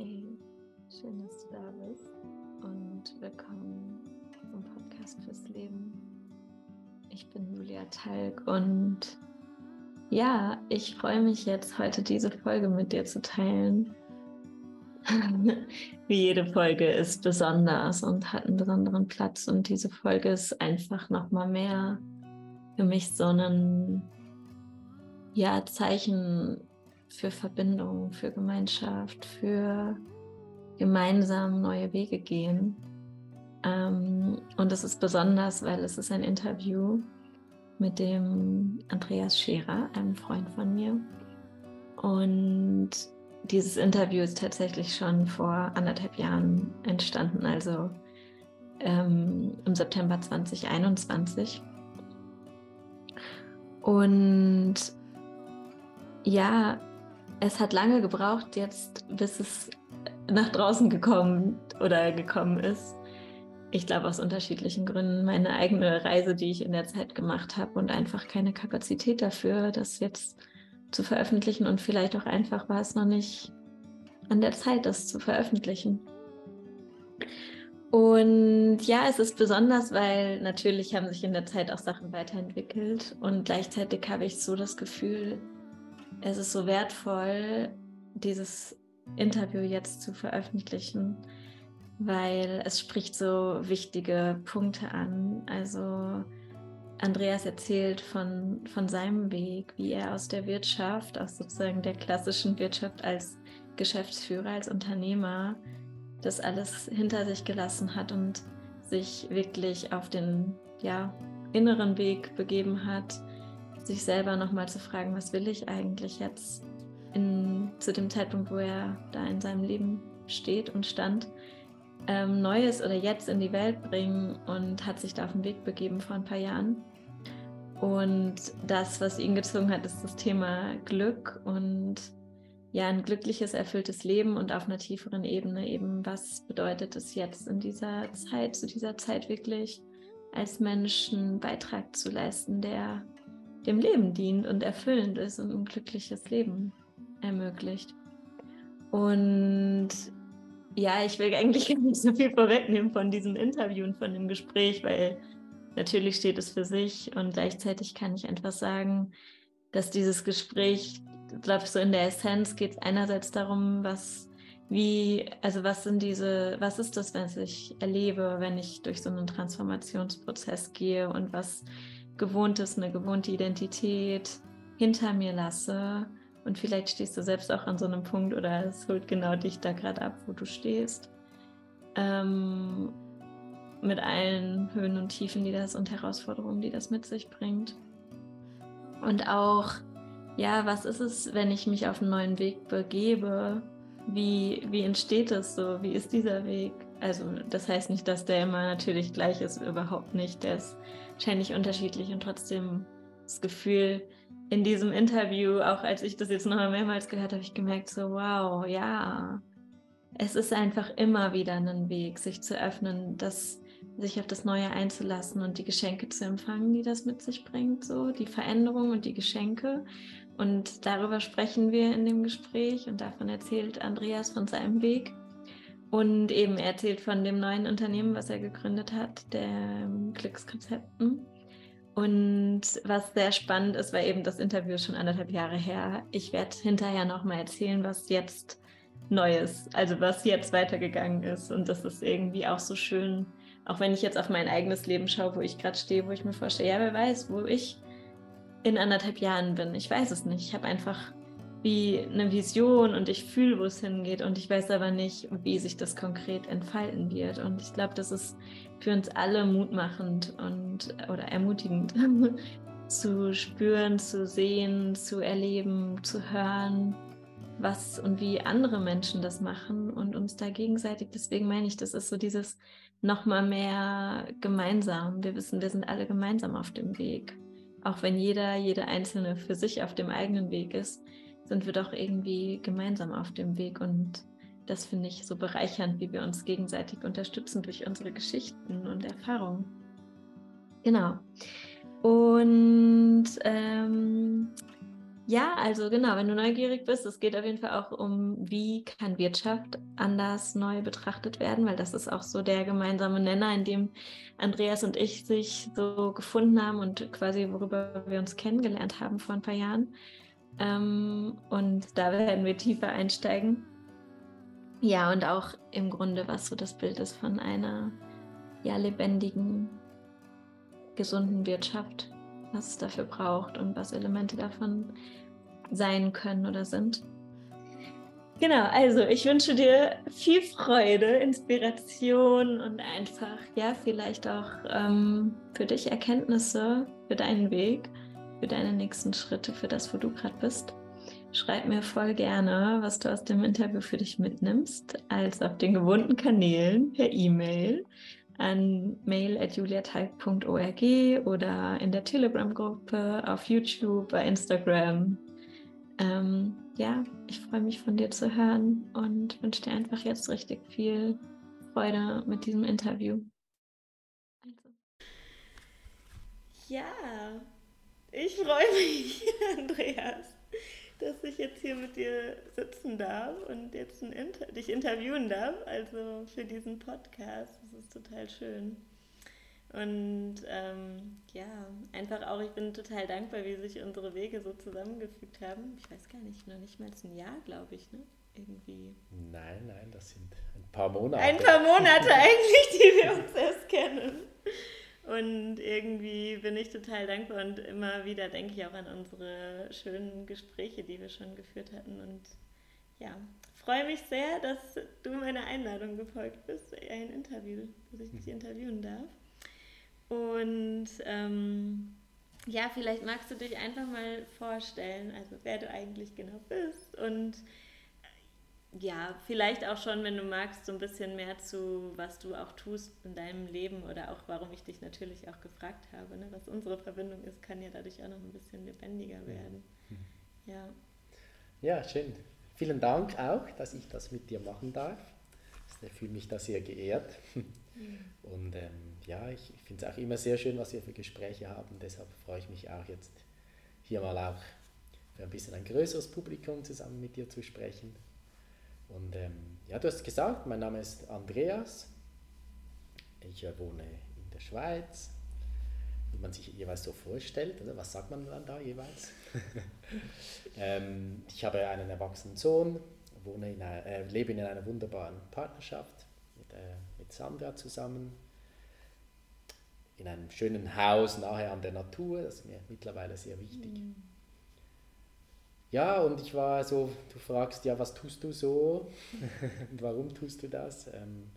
Hey, schön, dass du da bist und willkommen zum Podcast fürs Leben. Ich bin Julia Talg und ja, ich freue mich jetzt heute diese Folge mit dir zu teilen. Wie jede Folge ist besonders und hat einen besonderen Platz und diese Folge ist einfach noch mal mehr für mich so ein ja Zeichen für Verbindung, für Gemeinschaft, für gemeinsam neue Wege gehen. Ähm, und es ist besonders, weil es ist ein Interview mit dem Andreas Scherer, einem Freund von mir. Und dieses Interview ist tatsächlich schon vor anderthalb Jahren entstanden, also ähm, im September 2021. Und ja, es hat lange gebraucht jetzt, bis es nach draußen gekommen oder gekommen ist. Ich glaube aus unterschiedlichen Gründen. Meine eigene Reise, die ich in der Zeit gemacht habe und einfach keine Kapazität dafür, das jetzt zu veröffentlichen und vielleicht auch einfach war es noch nicht an der Zeit, das zu veröffentlichen. Und ja, es ist besonders, weil natürlich haben sich in der Zeit auch Sachen weiterentwickelt und gleichzeitig habe ich so das Gefühl, es ist so wertvoll, dieses Interview jetzt zu veröffentlichen, weil es spricht so wichtige Punkte an. Also Andreas erzählt von, von seinem Weg, wie er aus der Wirtschaft, aus sozusagen der klassischen Wirtschaft als Geschäftsführer, als Unternehmer, das alles hinter sich gelassen hat und sich wirklich auf den ja, inneren Weg begeben hat, sich selber nochmal zu fragen, was will ich eigentlich jetzt in, zu dem Zeitpunkt, wo er da in seinem Leben steht und stand, ähm, Neues oder jetzt in die Welt bringen und hat sich da auf den Weg begeben vor ein paar Jahren. Und das, was ihn gezogen hat, ist das Thema Glück und ja, ein glückliches, erfülltes Leben und auf einer tieferen Ebene eben, was bedeutet es jetzt in dieser Zeit, zu dieser Zeit wirklich als Menschen Beitrag zu leisten, der dem Leben dient und erfüllend ist und ein glückliches Leben ermöglicht. Und ja, ich will eigentlich gar nicht so viel vorwegnehmen von diesem Interview und von dem Gespräch, weil natürlich steht es für sich und gleichzeitig kann ich einfach sagen, dass dieses Gespräch, ich glaube, so in der Essenz geht es einerseits darum, was, wie, also was sind diese, was ist das, was ich erlebe, wenn ich durch so einen Transformationsprozess gehe und was Gewohntes, eine gewohnte Identität hinter mir lasse. Und vielleicht stehst du selbst auch an so einem Punkt oder es holt genau dich da gerade ab, wo du stehst. Ähm, mit allen Höhen und Tiefen, die das und Herausforderungen, die das mit sich bringt. Und auch, ja, was ist es, wenn ich mich auf einen neuen Weg begebe? Wie, wie entsteht es so? Wie ist dieser Weg? Also, das heißt nicht, dass der immer natürlich gleich ist, überhaupt nicht. Der ist wahrscheinlich unterschiedlich und trotzdem das Gefühl in diesem Interview, auch als ich das jetzt noch mehrmals gehört habe, ich gemerkt, so wow, ja, es ist einfach immer wieder ein Weg, sich zu öffnen, das, sich auf das Neue einzulassen und die Geschenke zu empfangen, die das mit sich bringt, so die Veränderung und die Geschenke. Und darüber sprechen wir in dem Gespräch und davon erzählt Andreas von seinem Weg. Und eben er erzählt von dem neuen Unternehmen, was er gegründet hat, der Glückskonzepten. Und was sehr spannend ist, war eben das Interview schon anderthalb Jahre her. Ich werde hinterher nochmal erzählen, was jetzt Neues, also was jetzt weitergegangen ist. Und das ist irgendwie auch so schön, auch wenn ich jetzt auf mein eigenes Leben schaue, wo ich gerade stehe, wo ich mir vorstelle, ja, wer weiß, wo ich in anderthalb Jahren bin. Ich weiß es nicht. Ich habe einfach wie eine Vision und ich fühle, wo es hingeht und ich weiß aber nicht, wie sich das konkret entfalten wird. Und ich glaube, das ist für uns alle mutmachend und oder ermutigend zu spüren, zu sehen, zu erleben, zu hören, was und wie andere Menschen das machen und uns da gegenseitig. Deswegen meine ich, das ist so dieses nochmal mehr gemeinsam. Wir wissen, wir sind alle gemeinsam auf dem Weg. Auch wenn jeder, jede Einzelne für sich auf dem eigenen Weg ist, sind wir doch irgendwie gemeinsam auf dem Weg und das finde ich so bereichernd, wie wir uns gegenseitig unterstützen durch unsere Geschichten und Erfahrungen. Genau. Und ähm, Ja, also genau, wenn du neugierig bist, es geht auf jeden Fall auch um, wie kann Wirtschaft anders neu betrachtet werden, weil das ist auch so der gemeinsame Nenner, in dem Andreas und ich sich so gefunden haben und quasi worüber wir uns kennengelernt haben vor ein paar Jahren. Ähm, und da werden wir tiefer einsteigen. Ja, und auch im Grunde, was so das Bild ist von einer ja, lebendigen, gesunden Wirtschaft was es dafür braucht und was Elemente davon sein können oder sind. Genau, also ich wünsche dir viel Freude, Inspiration und einfach, ja, vielleicht auch ähm, für dich Erkenntnisse für deinen Weg, für deine nächsten Schritte, für das, wo du gerade bist. Schreib mir voll gerne, was du aus dem Interview für dich mitnimmst, als auf den gewohnten Kanälen per E-Mail an mail.juliatalk.org oder in der Telegram-Gruppe, auf YouTube, bei Instagram. Ähm, ja, ich freue mich von dir zu hören und wünsche dir einfach jetzt richtig viel Freude mit diesem Interview. Also. Ja, ich freue mich, Andreas dass ich jetzt hier mit dir sitzen darf und jetzt Inter dich interviewen darf, also für diesen Podcast. Das ist total schön. Und ähm, ja, einfach auch, ich bin total dankbar, wie sich unsere Wege so zusammengefügt haben. Ich weiß gar nicht, noch nicht mal ein Jahr, glaube ich, ne? Irgendwie. Nein, nein, das sind ein paar Monate. Ein paar Monate eigentlich, die wir uns erst kennen. Und irgendwie bin ich total dankbar und immer wieder denke ich auch an unsere schönen Gespräche, die wir schon geführt hatten. Und ja, freue mich sehr, dass du meiner Einladung gefolgt bist, ein Interview, dass ich dich mhm. interviewen darf. Und ähm, ja, vielleicht magst du dich einfach mal vorstellen, also wer du eigentlich genau bist und ja, vielleicht auch schon, wenn du magst, so ein bisschen mehr zu, was du auch tust in deinem Leben oder auch, warum ich dich natürlich auch gefragt habe. Ne? Was unsere Verbindung ist, kann ja dadurch auch noch ein bisschen lebendiger werden. Mhm. Ja. Ja, schön. Vielen Dank auch, dass ich das mit dir machen darf. Ich fühle mich da sehr geehrt. Mhm. Und ähm, ja, ich finde es auch immer sehr schön, was wir für Gespräche haben. Deshalb freue ich mich auch jetzt hier mal auch für ein bisschen ein größeres Publikum zusammen mit dir zu sprechen. Und ähm, ja, du hast gesagt, mein Name ist Andreas. Ich äh, wohne in der Schweiz, wie man sich jeweils so vorstellt. Oder? Was sagt man dann da jeweils? ähm, ich habe einen erwachsenen Sohn, wohne in einer, äh, lebe in einer wunderbaren Partnerschaft mit, äh, mit Sandra zusammen. In einem schönen Haus nahe an der Natur, das ist mir mittlerweile sehr wichtig. Mhm. Ja, und ich war so, du fragst, ja, was tust du so? Und warum tust du das? Ähm,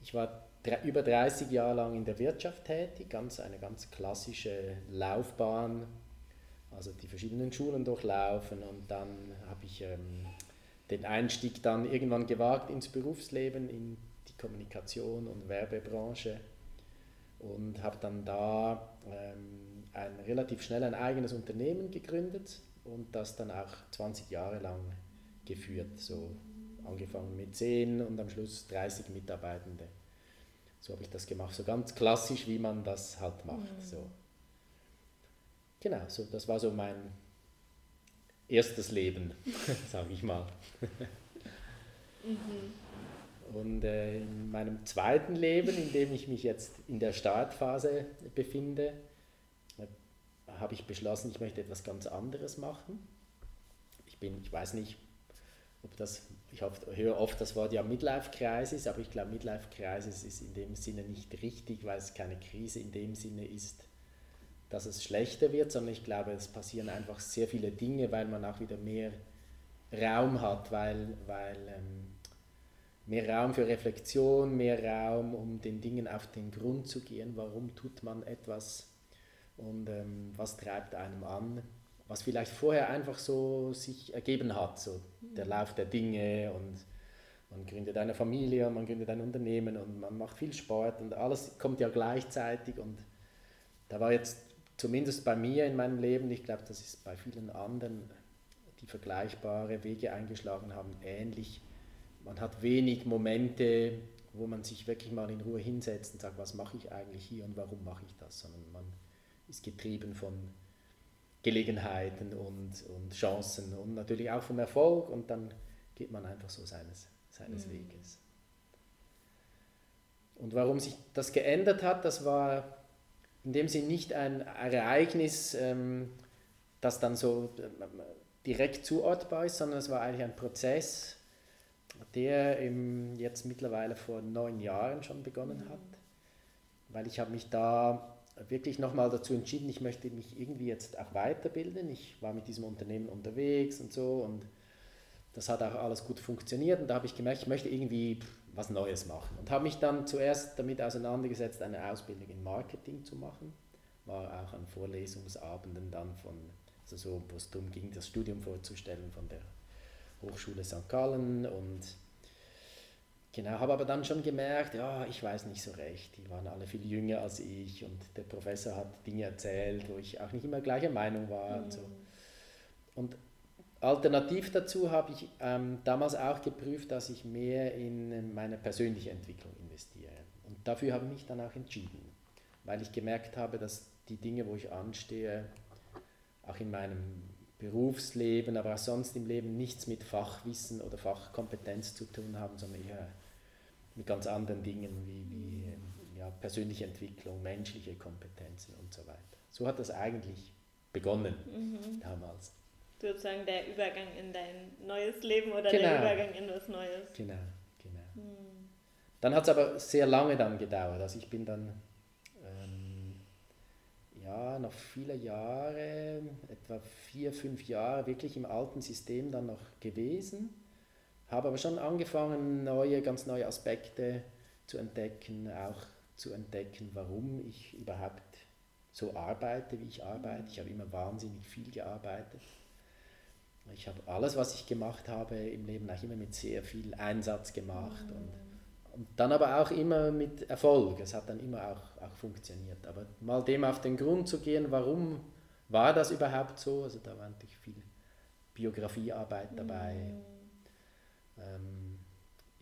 ich war über 30 Jahre lang in der Wirtschaft tätig, ganz, eine ganz klassische Laufbahn, also die verschiedenen Schulen durchlaufen und dann habe ich ähm, den Einstieg dann irgendwann gewagt ins Berufsleben, in die Kommunikation und Werbebranche. Und habe dann da ähm, ein relativ schnell ein eigenes Unternehmen gegründet und das dann auch 20 Jahre lang geführt. So angefangen mit 10 und am Schluss 30 Mitarbeitende. So habe ich das gemacht, so ganz klassisch, wie man das halt macht. Mhm. So. Genau, so, das war so mein erstes Leben, sage ich mal. mhm. Und äh, in meinem zweiten Leben, in dem ich mich jetzt in der Startphase befinde, habe ich beschlossen, ich möchte etwas ganz anderes machen. Ich bin, ich weiß nicht, ob das, ich höre oft das Wort ja Midlife-Crisis, aber ich glaube, Midlife-Crisis ist in dem Sinne nicht richtig, weil es keine Krise in dem Sinne ist, dass es schlechter wird, sondern ich glaube, es passieren einfach sehr viele Dinge, weil man auch wieder mehr Raum hat, weil, weil ähm, mehr Raum für Reflexion, mehr Raum, um den Dingen auf den Grund zu gehen, warum tut man etwas und ähm, was treibt einem an, was vielleicht vorher einfach so sich ergeben hat, so der mhm. Lauf der Dinge und man gründet eine Familie, man gründet ein Unternehmen und man macht viel Sport und alles kommt ja gleichzeitig und da war jetzt zumindest bei mir in meinem Leben, ich glaube, das ist bei vielen anderen, die vergleichbare Wege eingeschlagen haben, ähnlich. Man hat wenig Momente, wo man sich wirklich mal in Ruhe hinsetzt und sagt, was mache ich eigentlich hier und warum mache ich das, sondern man ist getrieben von Gelegenheiten und, und Chancen und natürlich auch vom Erfolg und dann geht man einfach so seines, seines mhm. Weges. Und warum sich das geändert hat, das war in dem Sinne nicht ein Ereignis, ähm, das dann so äh, direkt zuortbar ist, sondern es war eigentlich ein Prozess, der im, jetzt mittlerweile vor neun Jahren schon begonnen hat, weil ich habe mich da wirklich nochmal dazu entschieden, ich möchte mich irgendwie jetzt auch weiterbilden. Ich war mit diesem Unternehmen unterwegs und so und das hat auch alles gut funktioniert und da habe ich gemerkt, ich möchte irgendwie was Neues machen und habe mich dann zuerst damit auseinandergesetzt, eine Ausbildung in Marketing zu machen. War auch an Vorlesungsabenden dann von, also so, wo es darum ging, das Studium vorzustellen von der Hochschule St. Gallen und genau, habe aber dann schon gemerkt, ja, ich weiß nicht so recht, die waren alle viel jünger als ich und der Professor hat Dinge erzählt, wo ich auch nicht immer gleicher Meinung war mhm. und so. Mhm. Und alternativ dazu habe ich ähm, damals auch geprüft, dass ich mehr in meine persönliche Entwicklung investiere. Und dafür habe ich mich dann auch entschieden, weil ich gemerkt habe, dass die Dinge, wo ich anstehe, auch in meinem Berufsleben, aber auch sonst im Leben nichts mit Fachwissen oder Fachkompetenz zu tun haben, sondern eher mit ganz anderen Dingen wie, wie ja, persönliche Entwicklung, menschliche Kompetenzen und so weiter. So hat das eigentlich begonnen mhm. damals. Sozusagen der Übergang in dein neues Leben oder genau. der Übergang in was Neues. Genau, genau. Mhm. Dann hat es aber sehr lange dann gedauert. Also ich bin dann ja, noch viele Jahre, etwa vier, fünf Jahre wirklich im alten System dann noch gewesen, habe aber schon angefangen, neue, ganz neue Aspekte zu entdecken, auch zu entdecken, warum ich überhaupt so arbeite, wie ich arbeite. Ich habe immer wahnsinnig viel gearbeitet. Ich habe alles, was ich gemacht habe im Leben, auch immer mit sehr viel Einsatz gemacht und und dann aber auch immer mit Erfolg. Es hat dann immer auch, auch funktioniert. Aber mal dem auf den Grund zu gehen, warum war das überhaupt so? Also da war natürlich viel Biografiearbeit dabei. Mhm. Ähm,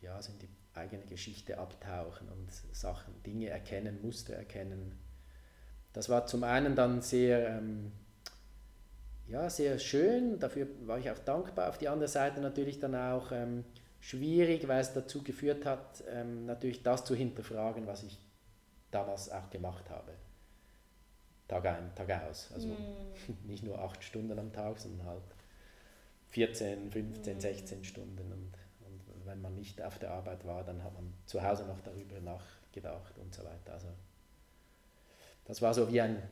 ja, also in die eigene Geschichte abtauchen und Sachen, Dinge erkennen, Muster erkennen. Das war zum einen dann sehr, ähm, ja, sehr schön, dafür war ich auch dankbar. Auf die andere Seite natürlich dann auch ähm, schwierig, weil es dazu geführt hat, ähm, natürlich das zu hinterfragen, was ich damals auch gemacht habe. Tag ein, Tag aus. Also mm. nicht nur acht Stunden am Tag, sondern halt 14, 15, mm. 16 Stunden. Und, und wenn man nicht auf der Arbeit war, dann hat man zu Hause noch darüber nachgedacht und so weiter. Also das war so wie ein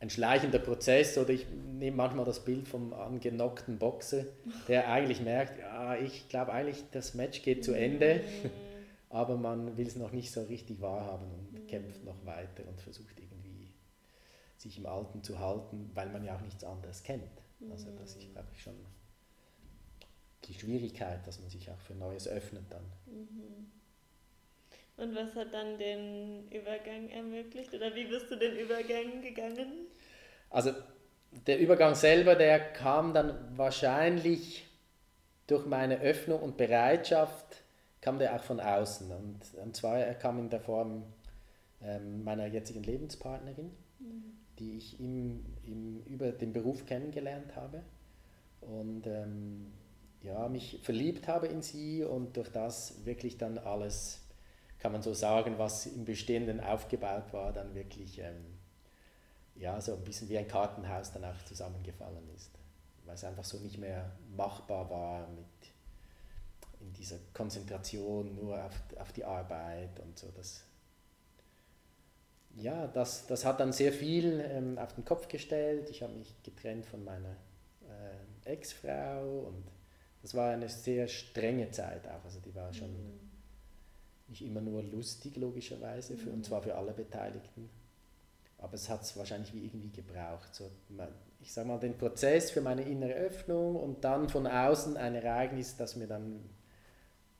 ein schleichender Prozess oder ich nehme manchmal das Bild vom angenockten Boxer, der eigentlich merkt, ja, ich glaube eigentlich, das Match geht zu Ende, aber man will es noch nicht so richtig wahrhaben und kämpft noch weiter und versucht irgendwie sich im Alten zu halten, weil man ja auch nichts anderes kennt. Also das ist, glaube ich, schon die Schwierigkeit, dass man sich auch für Neues öffnet dann. Mhm. Und was hat dann den Übergang ermöglicht oder wie bist du den Übergang gegangen? Also der Übergang selber, der kam dann wahrscheinlich durch meine Öffnung und Bereitschaft, kam der auch von außen. Und, und zwar, er kam in der Form ähm, meiner jetzigen Lebenspartnerin, mhm. die ich im, im, über den Beruf kennengelernt habe. Und ähm, ja, mich verliebt habe in sie und durch das wirklich dann alles kann man so sagen, was im Bestehenden aufgebaut war, dann wirklich ähm, ja, so ein bisschen wie ein Kartenhaus dann auch zusammengefallen ist. Weil es einfach so nicht mehr machbar war mit in dieser Konzentration nur auf, auf die Arbeit und so. Das, ja, das, das hat dann sehr viel ähm, auf den Kopf gestellt. Ich habe mich getrennt von meiner äh, Ex-Frau und das war eine sehr strenge Zeit auch. Also die war schon mhm nicht immer nur lustig, logischerweise, für, und zwar für alle Beteiligten. Aber es hat es wahrscheinlich wie irgendwie gebraucht. So, ich sage mal, den Prozess für meine innere Öffnung und dann von außen ein Ereignis, das mir dann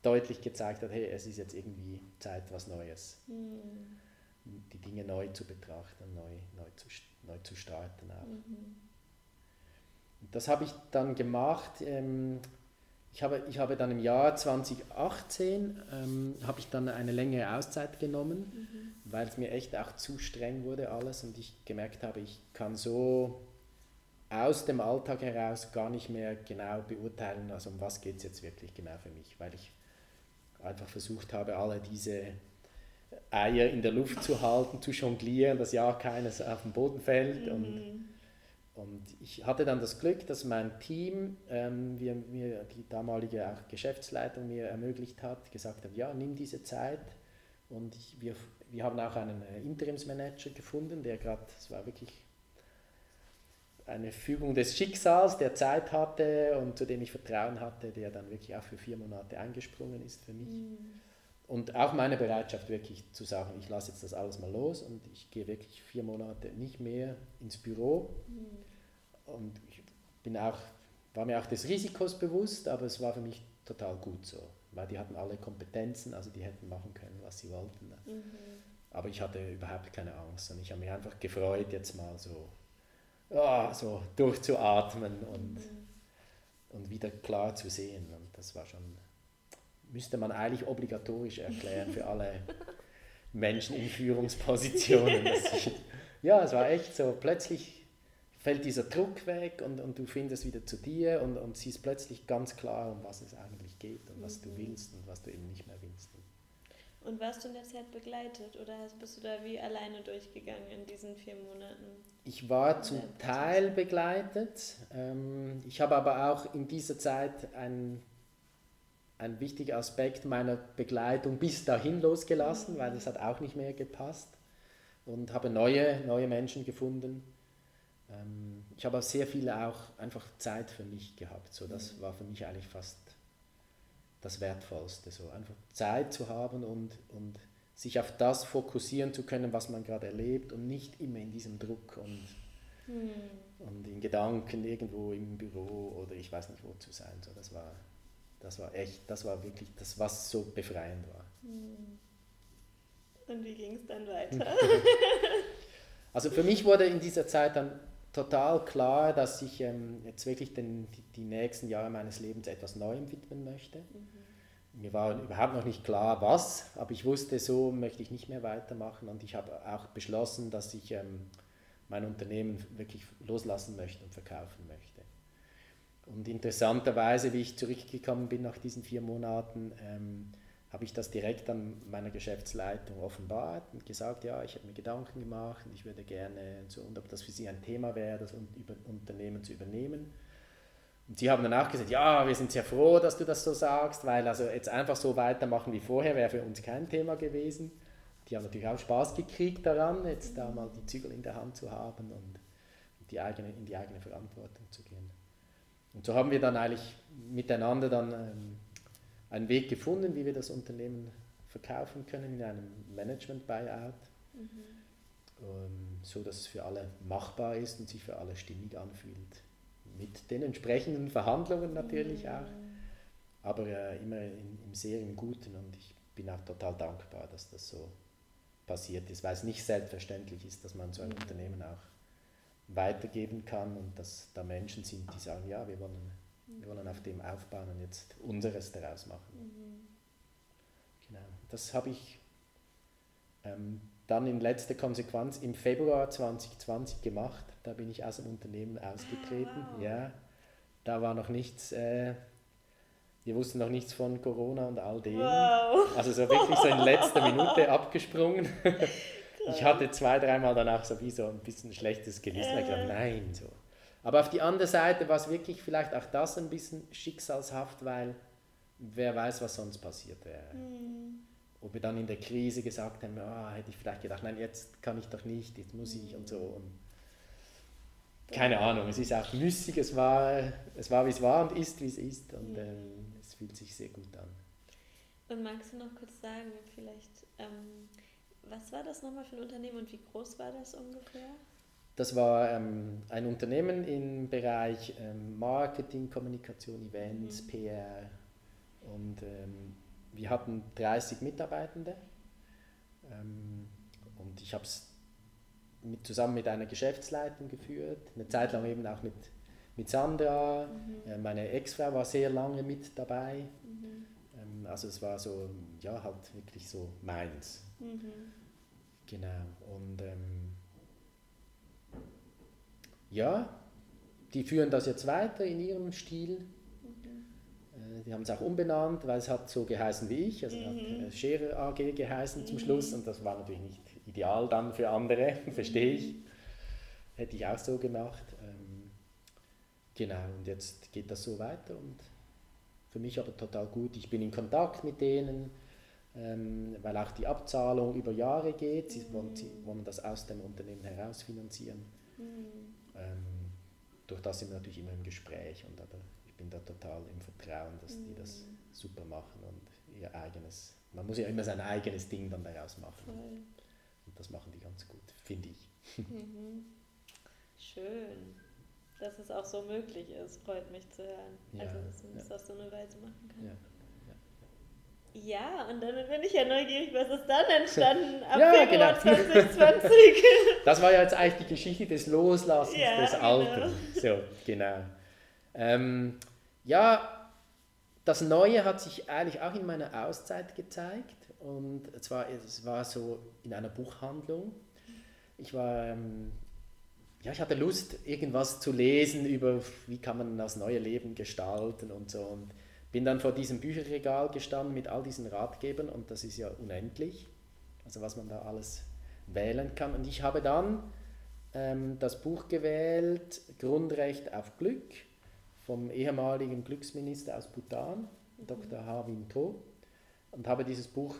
deutlich gezeigt hat, hey, es ist jetzt irgendwie Zeit, was Neues. Mhm. Die Dinge neu zu betrachten, neu, neu, zu, neu zu starten auch. Mhm. Das habe ich dann gemacht. Ähm, ich habe, ich habe dann im Jahr 2018 ähm, habe ich dann eine längere Auszeit genommen, mhm. weil es mir echt auch zu streng wurde alles und ich gemerkt habe, ich kann so aus dem Alltag heraus gar nicht mehr genau beurteilen, also um was geht es jetzt wirklich genau für mich, weil ich einfach versucht habe, alle diese Eier in der Luft zu halten, zu jonglieren, dass ja keines auf den Boden fällt. Mhm. Und, und ich hatte dann das Glück, dass mein Team, ähm, wir, mir die damalige auch Geschäftsleitung mir ermöglicht hat, gesagt hat, ja, nimm diese Zeit. Und ich, wir, wir haben auch einen äh, Interimsmanager gefunden, der gerade, es war wirklich eine Fügung des Schicksals, der Zeit hatte und zu dem ich Vertrauen hatte, der dann wirklich auch für vier Monate eingesprungen ist für mich. Mhm. Und auch meine Bereitschaft wirklich zu sagen, ich lasse jetzt das alles mal los und ich gehe wirklich vier Monate nicht mehr ins Büro. Mhm. Und ich bin auch, war mir auch des Risikos bewusst, aber es war für mich total gut so, weil die hatten alle Kompetenzen, also die hätten machen können, was sie wollten. Mhm. Aber ich hatte überhaupt keine Angst und ich habe mich einfach gefreut, jetzt mal so, oh, so durchzuatmen und, mhm. und wieder klar zu sehen. Und das war schon müsste man eigentlich obligatorisch erklären für alle Menschen in Führungspositionen. Ich, ja, es war echt so, plötzlich fällt dieser Druck weg und, und du findest wieder zu dir und, und siehst plötzlich ganz klar, um was es eigentlich geht und was du mhm. willst und was du eben nicht mehr willst. Und warst du in der Zeit begleitet oder bist du da wie alleine durchgegangen in diesen vier Monaten? Ich war zum Teil begleitet. Ähm, ich habe aber auch in dieser Zeit einen ein wichtiger Aspekt meiner Begleitung bis dahin losgelassen, weil das hat auch nicht mehr gepasst und habe neue, neue Menschen gefunden. Ähm, ich habe auch sehr viel auch einfach Zeit für mich gehabt. So, das mhm. war für mich eigentlich fast das Wertvollste. So, einfach Zeit zu haben und, und sich auf das fokussieren zu können, was man gerade erlebt und nicht immer in diesem Druck und, mhm. und in Gedanken irgendwo im Büro oder ich weiß nicht wo zu sein. So, das war das war echt, das war wirklich das, was so befreiend war. Hm. Und wie ging es dann weiter? also für mich wurde in dieser Zeit dann total klar, dass ich ähm, jetzt wirklich den, die, die, nächsten Jahre meines Lebens etwas Neuem widmen möchte. Mhm. Mir war überhaupt noch nicht klar, was, aber ich wusste, so möchte ich nicht mehr weitermachen und ich habe auch beschlossen, dass ich ähm, mein Unternehmen wirklich loslassen möchte und verkaufen möchte. Und interessanterweise, wie ich zurückgekommen bin nach diesen vier Monaten, ähm, habe ich das direkt an meiner Geschäftsleitung offenbart und gesagt, ja, ich habe mir Gedanken gemacht und ich würde gerne, so, und ob das für Sie ein Thema wäre, das Unternehmen zu übernehmen. Und Sie haben dann auch gesagt, ja, wir sind sehr froh, dass du das so sagst, weil also jetzt einfach so weitermachen wie vorher wäre für uns kein Thema gewesen. Die haben natürlich auch Spaß gekriegt daran, jetzt da mal die Zügel in der Hand zu haben und die eigene, in die eigene Verantwortung zu gehen. Und so haben wir dann eigentlich miteinander dann ähm, einen Weg gefunden, wie wir das Unternehmen verkaufen können in einem Management-Buyout, mhm. ähm, so dass es für alle machbar ist und sich für alle stimmig anfühlt. Mit den entsprechenden Verhandlungen natürlich mhm. auch, aber äh, immer in, im sehr im Guten und ich bin auch total dankbar, dass das so passiert ist, weil es nicht selbstverständlich ist, dass man so ein mhm. Unternehmen auch weitergeben kann und dass da Menschen sind, die sagen, ja, wir wollen, wir wollen auf dem aufbauen und jetzt unseres daraus machen. Mhm. Genau. Das habe ich ähm, dann in letzter Konsequenz im Februar 2020 gemacht. Da bin ich aus dem Unternehmen ausgetreten. Ah, wow. Ja, da war noch nichts, äh, wir wussten noch nichts von Corona und all dem. Wow. Also so wirklich so in letzter Minute abgesprungen. Ich hatte zwei, dreimal danach so wie so ein bisschen schlechtes Gewissen. Äh. Ich dachte, nein, so. Aber auf die andere Seite war es wirklich vielleicht auch das ein bisschen schicksalshaft, weil wer weiß, was sonst passiert wäre. Mhm. Ob wir dann in der Krise gesagt haben, oh, hätte ich vielleicht gedacht, nein, jetzt kann ich doch nicht, jetzt muss ich und so. Und keine Ahnung, es ist auch müßig, es war, es war wie es war und ist wie es ist und ähm, es fühlt sich sehr gut an. Und magst du noch kurz sagen, vielleicht, ähm, was war das nochmal für ein Unternehmen und wie groß war das ungefähr? Das war ähm, ein Unternehmen im Bereich ähm, Marketing, Kommunikation, Events, mhm. PR und ähm, wir hatten 30 Mitarbeitende ähm, und ich habe es mit, zusammen mit einer Geschäftsleitung geführt, eine Zeit lang eben auch mit, mit Sandra, mhm. äh, meine Ex-Frau war sehr lange mit dabei, mhm. Ähm, also es war so, ja halt wirklich so meins. Mhm. Genau. Und ähm, ja, die führen das jetzt weiter in ihrem Stil. Äh, die haben es auch umbenannt, weil es hat so geheißen wie ich. Also mhm. hat äh, Scherer AG geheißen zum Schluss und das war natürlich nicht ideal dann für andere, verstehe ich. Hätte ich auch so gemacht. Ähm, genau, und jetzt geht das so weiter und für mich aber total gut. Ich bin in Kontakt mit denen, ähm, weil auch die Abzahlung über Jahre geht. Sie wollen, sie wollen das aus dem Unternehmen heraus finanzieren. Mhm. Ähm, durch das sind wir natürlich immer im Gespräch und aber ich bin da total im Vertrauen, dass mhm. die das mhm. super machen und ihr eigenes, man muss ja immer sein eigenes Ding dann daraus machen. Voll. Und das machen die ganz gut, finde ich. Mhm. Schön dass es auch so möglich ist, freut mich zu hören. Ja, also, dass man ja. das auf so eine Weise machen kann. Ja. Ja, und dann bin ich ja neugierig, was ist dann entstanden ab ja, Februar genau. 2020. Das war ja jetzt eigentlich die Geschichte des Loslassens ja, des Alten. Genau. So, genau. Ähm, ja, das Neue hat sich eigentlich auch in meiner Auszeit gezeigt. Und zwar, es war so in einer Buchhandlung. Ich war ähm, ja, ich hatte Lust, irgendwas zu lesen über, wie kann man das neue Leben gestalten und so. Und bin dann vor diesem Bücherregal gestanden mit all diesen Ratgebern und das ist ja unendlich, also was man da alles wählen kann. Und ich habe dann ähm, das Buch gewählt, Grundrecht auf Glück, vom ehemaligen Glücksminister aus Bhutan, mhm. Dr. Harvin To, und habe dieses Buch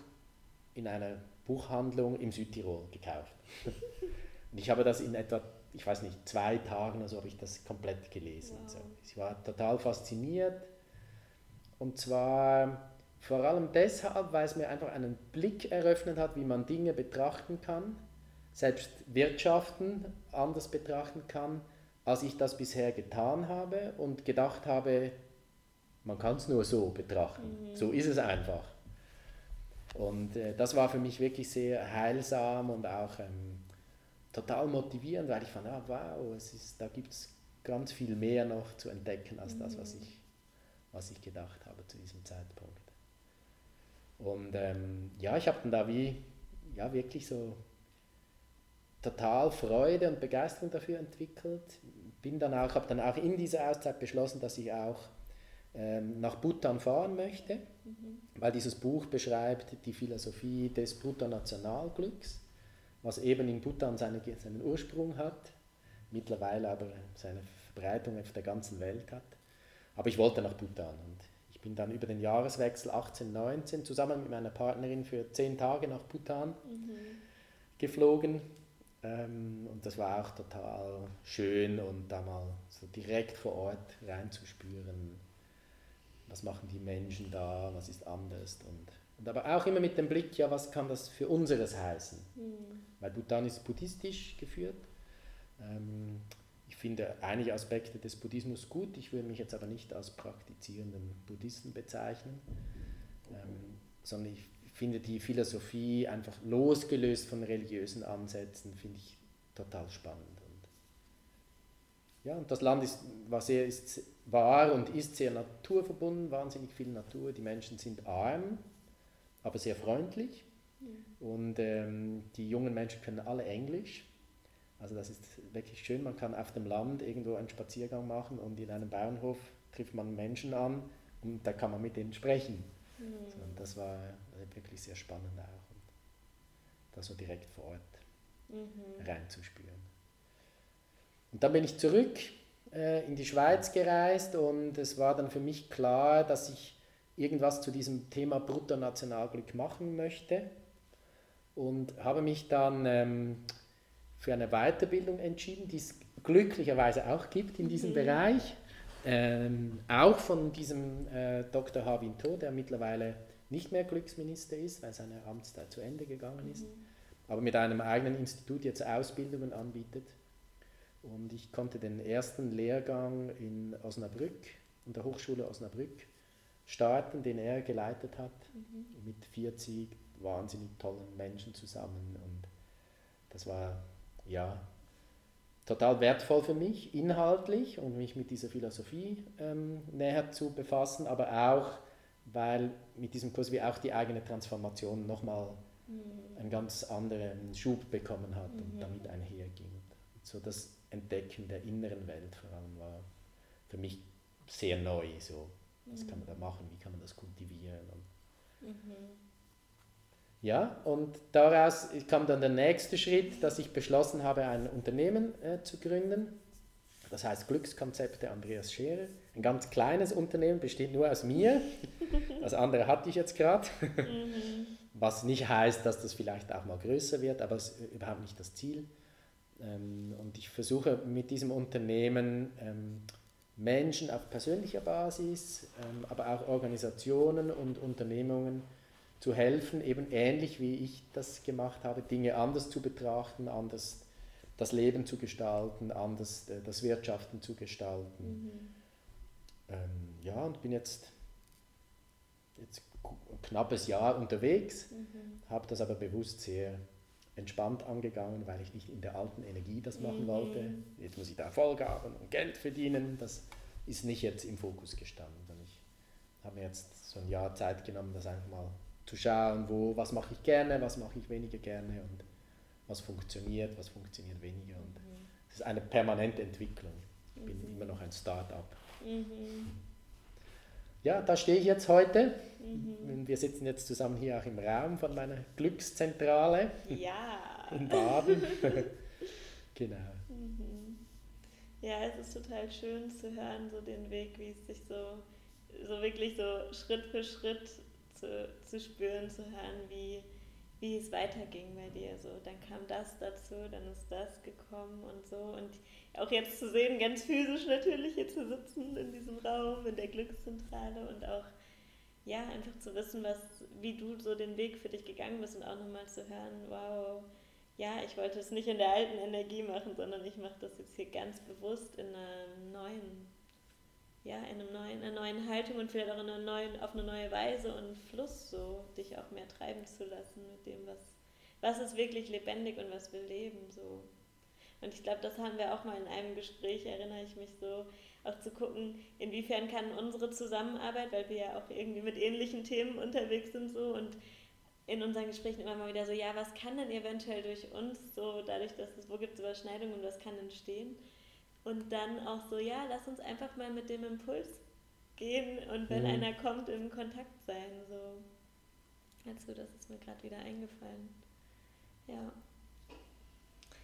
in einer Buchhandlung im Südtirol gekauft. und ich habe das in etwa ich weiß nicht, zwei Tagen oder so habe ich das komplett gelesen. Wow. So. Ich war total fasziniert. Und zwar vor allem deshalb, weil es mir einfach einen Blick eröffnet hat, wie man Dinge betrachten kann, selbst Wirtschaften anders betrachten kann, als ich das bisher getan habe und gedacht habe, man kann es nur so betrachten. Mhm. So ist es einfach. Und äh, das war für mich wirklich sehr heilsam und auch ähm, total motivierend, weil ich fand, ah, wow, es ist, da gibt es ganz viel mehr noch zu entdecken als das, was mhm. ich, was ich gedacht habe zu diesem Zeitpunkt. Und ähm, ja, ich habe dann da wie, ja, wirklich so total Freude und Begeisterung dafür entwickelt. Bin dann auch, habe dann auch in dieser Auszeit beschlossen, dass ich auch ähm, nach Bhutan fahren möchte, mhm. weil dieses Buch beschreibt die Philosophie des Bruttonationalglücks was eben in Bhutan seine, seinen Ursprung hat, mittlerweile aber seine Verbreitung auf der ganzen Welt hat. Aber ich wollte nach Bhutan und ich bin dann über den Jahreswechsel 18-19 zusammen mit meiner Partnerin für zehn Tage nach Bhutan mhm. geflogen. Ähm, und das war auch total schön und da mal so direkt vor Ort reinzuspüren, was machen die Menschen da, was ist anders und und aber auch immer mit dem Blick, ja, was kann das für unseres heißen? Mhm. Weil Bhutan ist buddhistisch geführt. Ähm, finde einige Aspekte des Buddhismus gut. Ich würde mich jetzt aber nicht als praktizierenden Buddhisten bezeichnen, ähm, sondern ich finde die Philosophie einfach losgelöst von religiösen Ansätzen, finde ich total spannend. Und ja, und das Land ist, war, sehr, ist, war und ist sehr naturverbunden, wahnsinnig viel Natur. Die Menschen sind arm, aber sehr freundlich. Und ähm, die jungen Menschen können alle Englisch. Also das ist wirklich schön. Man kann auf dem Land irgendwo einen Spaziergang machen und in einem Bauernhof trifft man Menschen an und da kann man mit denen sprechen. Mhm. So, das war wirklich sehr spannend auch. Und da so direkt vor Ort mhm. reinzuspüren. Und dann bin ich zurück äh, in die Schweiz gereist und es war dann für mich klar, dass ich irgendwas zu diesem Thema Bruttonationalglück machen möchte und habe mich dann ähm, für eine Weiterbildung entschieden, die es glücklicherweise auch gibt in diesem mhm. Bereich, ähm, auch von diesem äh, Dr. Havin To, der mittlerweile nicht mehr Glücksminister ist, weil seine Amtszeit zu Ende gegangen ist, mhm. aber mit einem eigenen Institut jetzt Ausbildungen anbietet. Und ich konnte den ersten Lehrgang in Osnabrück, in der Hochschule Osnabrück, starten, den er geleitet hat, mhm. mit 40 wahnsinnig tollen Menschen zusammen. Und das war ja total wertvoll für mich, inhaltlich und mich mit dieser Philosophie ähm, näher zu befassen, aber auch, weil mit diesem Kurs wie auch die eigene Transformation nochmal mhm. einen ganz anderen Schub bekommen hat mhm. und damit einherging. So das Entdecken der inneren Welt vor allem war für mich sehr neu. So, was mhm. kann man da machen, wie kann man das kultivieren? Und mhm. Ja, und daraus kam dann der nächste Schritt, dass ich beschlossen habe, ein Unternehmen äh, zu gründen. Das heißt Glückskonzepte Andreas Scherer. Ein ganz kleines Unternehmen, besteht nur aus mir. Das andere hatte ich jetzt gerade. Mhm. Was nicht heißt, dass das vielleicht auch mal größer wird, aber es ist überhaupt nicht das Ziel. Ähm, und ich versuche mit diesem Unternehmen ähm, Menschen auf persönlicher Basis, ähm, aber auch Organisationen und Unternehmungen zu helfen, eben ähnlich wie ich das gemacht habe, Dinge anders zu betrachten, anders das Leben zu gestalten, anders äh, das Wirtschaften zu gestalten. Mhm. Ähm, ja, und bin jetzt, jetzt ein knappes Jahr unterwegs, mhm. habe das aber bewusst sehr entspannt angegangen, weil ich nicht in der alten Energie das machen mhm. wollte. Jetzt muss ich da Erfolg haben und Geld verdienen. Das ist nicht jetzt im Fokus gestanden. Ich habe mir jetzt so ein Jahr Zeit genommen, das einfach mal zu schauen, wo, was mache ich gerne, was mache ich weniger gerne und was funktioniert, was funktioniert weniger. Und mhm. es ist eine permanente Entwicklung. Ich bin mhm. immer noch ein Start-up. Mhm. Ja, da stehe ich jetzt heute. Mhm. Wir sitzen jetzt zusammen hier auch im Raum von meiner Glückszentrale ja. in Baden. genau. Mhm. Ja, es ist total schön zu hören, so den Weg, wie es sich so, so wirklich so Schritt für Schritt zu, zu spüren, zu hören, wie, wie es weiterging bei dir. So, dann kam das dazu, dann ist das gekommen und so. Und auch jetzt zu sehen, ganz physisch natürlich hier zu sitzen in diesem Raum, in der Glückszentrale und auch ja, einfach zu wissen, was, wie du so den Weg für dich gegangen bist und auch nochmal zu hören, wow, ja, ich wollte es nicht in der alten Energie machen, sondern ich mache das jetzt hier ganz bewusst in einem neuen ja, in, einem neuen, einer neuen Haltung und vielleicht auch in einer neuen, auf eine neue Weise und Fluss so dich auch mehr treiben zu lassen mit dem, was, was ist wirklich lebendig und was will leben so. Und ich glaube, das haben wir auch mal in einem Gespräch, erinnere ich mich so, auch zu gucken, inwiefern kann unsere Zusammenarbeit, weil wir ja auch irgendwie mit ähnlichen Themen unterwegs sind so und in unseren Gesprächen immer mal wieder so, ja, was kann denn eventuell durch uns so, dadurch, dass es, wo gibt es Überschneidungen und was kann entstehen? Und dann auch so, ja, lass uns einfach mal mit dem Impuls gehen und wenn mhm. einer kommt, im Kontakt sein. So. Also, das ist mir gerade wieder eingefallen. Ja.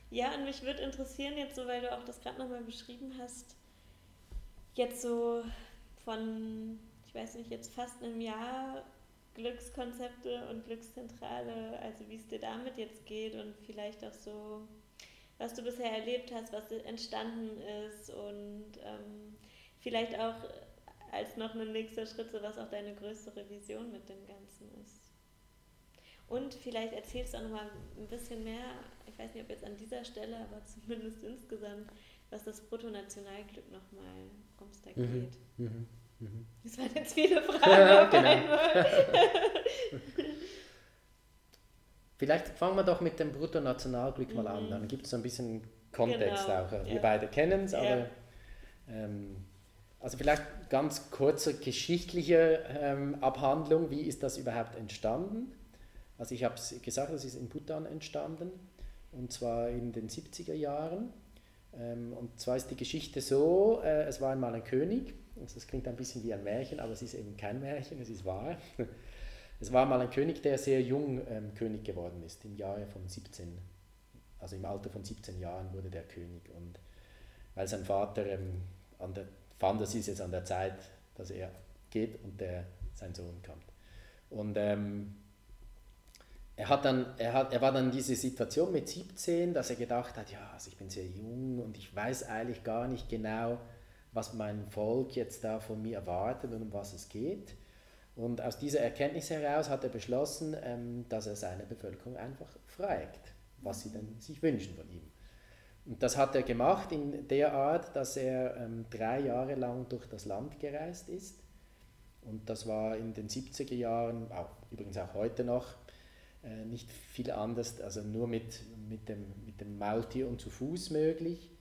Ja, und mich würde interessieren, jetzt so, weil du auch das gerade nochmal beschrieben hast, jetzt so von, ich weiß nicht, jetzt fast einem Jahr Glückskonzepte und Glückszentrale, also wie es dir damit jetzt geht und vielleicht auch so was du bisher erlebt hast, was entstanden ist und ähm, vielleicht auch als noch ein nächster Schritt, so was auch deine größere Vision mit dem Ganzen ist. Und vielleicht erzählst du auch noch mal ein bisschen mehr, ich weiß nicht, ob jetzt an dieser Stelle, aber zumindest insgesamt, was das Bruttonationalglück nochmal, worum es da mhm. geht. Mhm. Mhm. Das waren jetzt viele Fragen ja, auf genau. einmal. Vielleicht fangen wir doch mit dem Bruttonationalglück mal an. Mhm. Dann gibt es ein bisschen Kontext genau. auch. Wir ja. beide kennen es, aber ähm, also vielleicht ganz kurze geschichtliche ähm, Abhandlung. Wie ist das überhaupt entstanden? Also ich habe es gesagt, es ist in Bhutan entstanden und zwar in den 70er Jahren. Ähm, und zwar ist die Geschichte so, äh, es war einmal ein König, also das klingt ein bisschen wie ein Märchen, aber es ist eben kein Märchen, es ist wahr. Es war mal ein König, der sehr jung ähm, König geworden ist, im Jahre von 17, also im Alter von 17 Jahren wurde der König. Und weil sein Vater ähm, an der, fand, es ist jetzt an der Zeit, dass er geht und der, sein Sohn kommt. Und ähm, er, hat dann, er, hat, er war dann in dieser Situation mit 17, dass er gedacht hat, ja, also ich bin sehr jung und ich weiß eigentlich gar nicht genau, was mein Volk jetzt da von mir erwartet und um was es geht. Und aus dieser Erkenntnis heraus hat er beschlossen, ähm, dass er seine Bevölkerung einfach fragt, was sie denn sich wünschen von ihm. Und das hat er gemacht in der Art, dass er ähm, drei Jahre lang durch das Land gereist ist. Und das war in den 70er Jahren, auch, übrigens auch heute noch, äh, nicht viel anders, also nur mit, mit, dem, mit dem Maultier und zu Fuß möglich,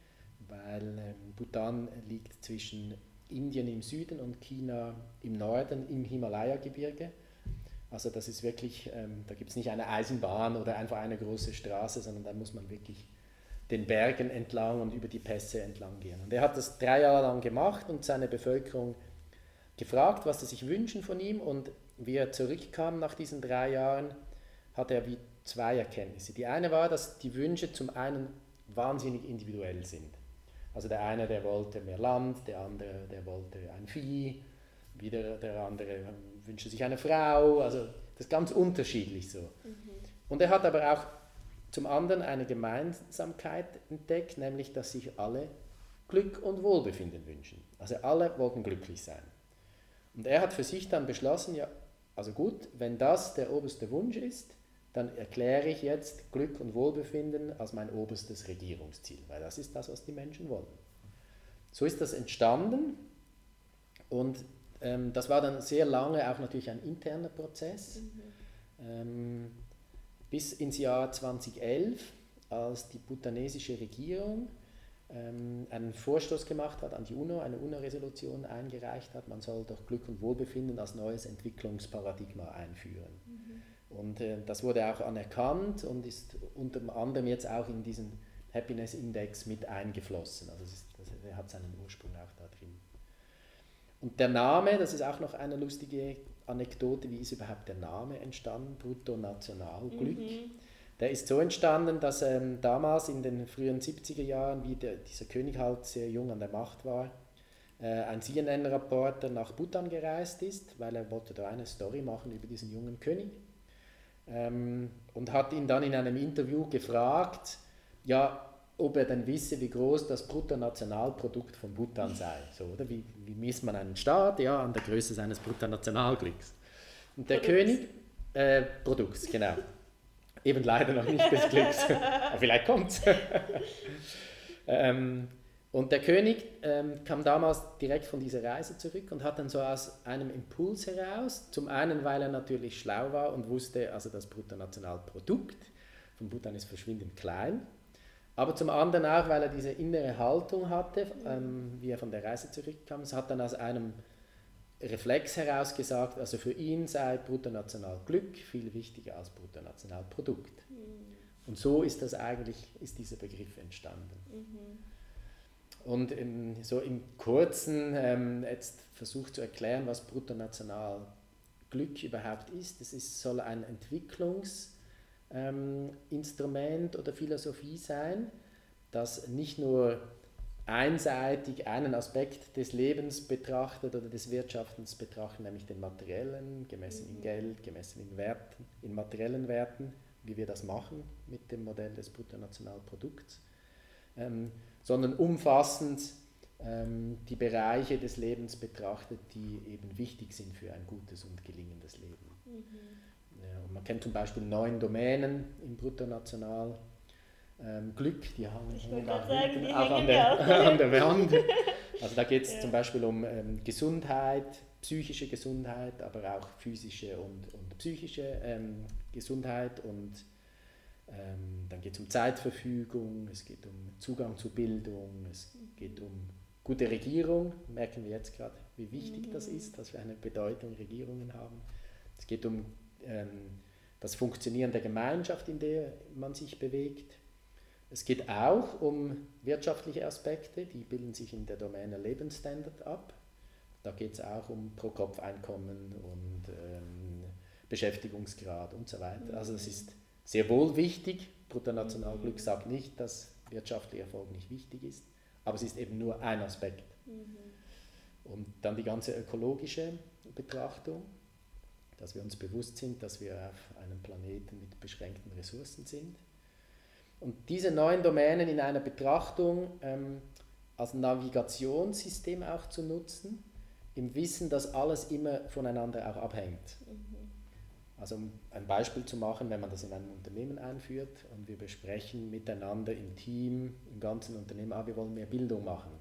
weil ähm, Bhutan liegt zwischen Indien im Süden und China im Norden im Himalaya-Gebirge. Also das ist wirklich, ähm, da gibt es nicht eine Eisenbahn oder einfach eine große Straße, sondern da muss man wirklich den Bergen entlang und über die Pässe entlang gehen. Und er hat das drei Jahre lang gemacht und seine Bevölkerung gefragt, was sie sich wünschen von ihm. Und wie er zurückkam nach diesen drei Jahren, hatte er wie zwei Erkenntnisse. Die eine war, dass die Wünsche zum einen wahnsinnig individuell sind. Also der eine, der wollte mehr Land, der andere, der wollte ein Vieh, wieder der andere wünschte sich eine Frau. Also das ist ganz unterschiedlich so. Mhm. Und er hat aber auch zum anderen eine Gemeinsamkeit entdeckt, nämlich dass sich alle Glück und Wohlbefinden wünschen. Also alle wollten glücklich sein. Und er hat für sich dann beschlossen, ja, also gut, wenn das der oberste Wunsch ist, dann erkläre ich jetzt Glück und Wohlbefinden als mein oberstes Regierungsziel, weil das ist das, was die Menschen wollen. So ist das entstanden und ähm, das war dann sehr lange auch natürlich ein interner Prozess. Mhm. Ähm, bis ins Jahr 2011, als die bhutanesische Regierung ähm, einen Vorstoß gemacht hat an die UNO, eine UNO-Resolution eingereicht hat, man soll doch Glück und Wohlbefinden als neues Entwicklungsparadigma einführen. Mhm. Und äh, das wurde auch anerkannt und ist unter anderem jetzt auch in diesen Happiness Index mit eingeflossen. Also ist, das, hat seinen Ursprung auch da drin. Und der Name, das ist auch noch eine lustige Anekdote, wie ist überhaupt der Name entstanden, Bruttonationalglück. Mhm. Der ist so entstanden, dass ähm, damals in den frühen 70er Jahren, wie der, dieser König halt sehr jung an der Macht war, äh, ein CNN-Reporter nach Bhutan gereist ist, weil er wollte da eine Story machen über diesen jungen König. Ähm, und hat ihn dann in einem Interview gefragt, ja, ob er denn wisse, wie groß das Bruttonationalprodukt von Bhutan sei. So, oder? Wie, wie misst man einen Staat? Ja, an der Größe seines Bruttonationalglücks. Und der Produkts. König, äh, Produkts, genau. Eben leider noch nicht des Glücks. Aber vielleicht kommt's. ähm, und der König ähm, kam damals direkt von dieser Reise zurück und hat dann so aus einem Impuls heraus, zum einen, weil er natürlich schlau war und wusste, also das Bruttonationalprodukt von Bhutan ist verschwindend klein, aber zum anderen auch, weil er diese innere Haltung hatte, ähm, wie er von der Reise zurückkam. Es hat dann aus einem Reflex heraus gesagt, also für ihn sei Bruttonationalglück viel wichtiger als Bruttonationalprodukt. Mhm. Und so ist das eigentlich, ist dieser Begriff entstanden. Mhm. Und im, so im Kurzen ähm, jetzt versucht zu erklären, was Bruttonationalglück überhaupt ist. Es ist, soll ein Entwicklungs- ähm, oder Philosophie sein, das nicht nur einseitig einen Aspekt des Lebens betrachtet oder des Wirtschaftens betrachtet, nämlich den materiellen, gemessen in mhm. Geld, gemessen in Werten, in materiellen Werten, wie wir das machen mit dem Modell des Bruttonationalprodukts, ähm, sondern umfassend ähm, die Bereiche des Lebens betrachtet, die eben wichtig sind für ein gutes und gelingendes Leben. Mhm. Ja, man kennt zum Beispiel neun Domänen im Bruttonational. Ähm, Glück, die haben hängen auch, sagen, die auch an, der, an der Wand. Also da geht es ja. zum Beispiel um ähm, Gesundheit, psychische Gesundheit, aber auch physische und, und psychische ähm, Gesundheit und ähm, dann geht es um Zeitverfügung, es geht um Zugang zu Bildung, es geht um gute Regierung, merken wir jetzt gerade, wie wichtig mhm. das ist, dass wir eine Bedeutung Regierungen haben. Es geht um ähm, das Funktionieren der Gemeinschaft, in der man sich bewegt. Es geht auch um wirtschaftliche Aspekte, die bilden sich in der Domäne Lebensstandard ab. Da geht es auch um Pro-Kopf-Einkommen und ähm, Beschäftigungsgrad und so weiter. Also es ist sehr wohl wichtig. Bruttonationalglück sagt nicht, dass wirtschaftlicher Erfolg nicht wichtig ist, aber es ist eben nur ein Aspekt. Mhm. Und dann die ganze ökologische Betrachtung dass wir uns bewusst sind, dass wir auf einem Planeten mit beschränkten Ressourcen sind. Und diese neuen Domänen in einer Betrachtung ähm, als Navigationssystem auch zu nutzen, im Wissen, dass alles immer voneinander auch abhängt. Mhm. Also um ein Beispiel zu machen, wenn man das in einem Unternehmen einführt und wir besprechen miteinander im Team, im ganzen Unternehmen, ah, wir wollen mehr Bildung machen.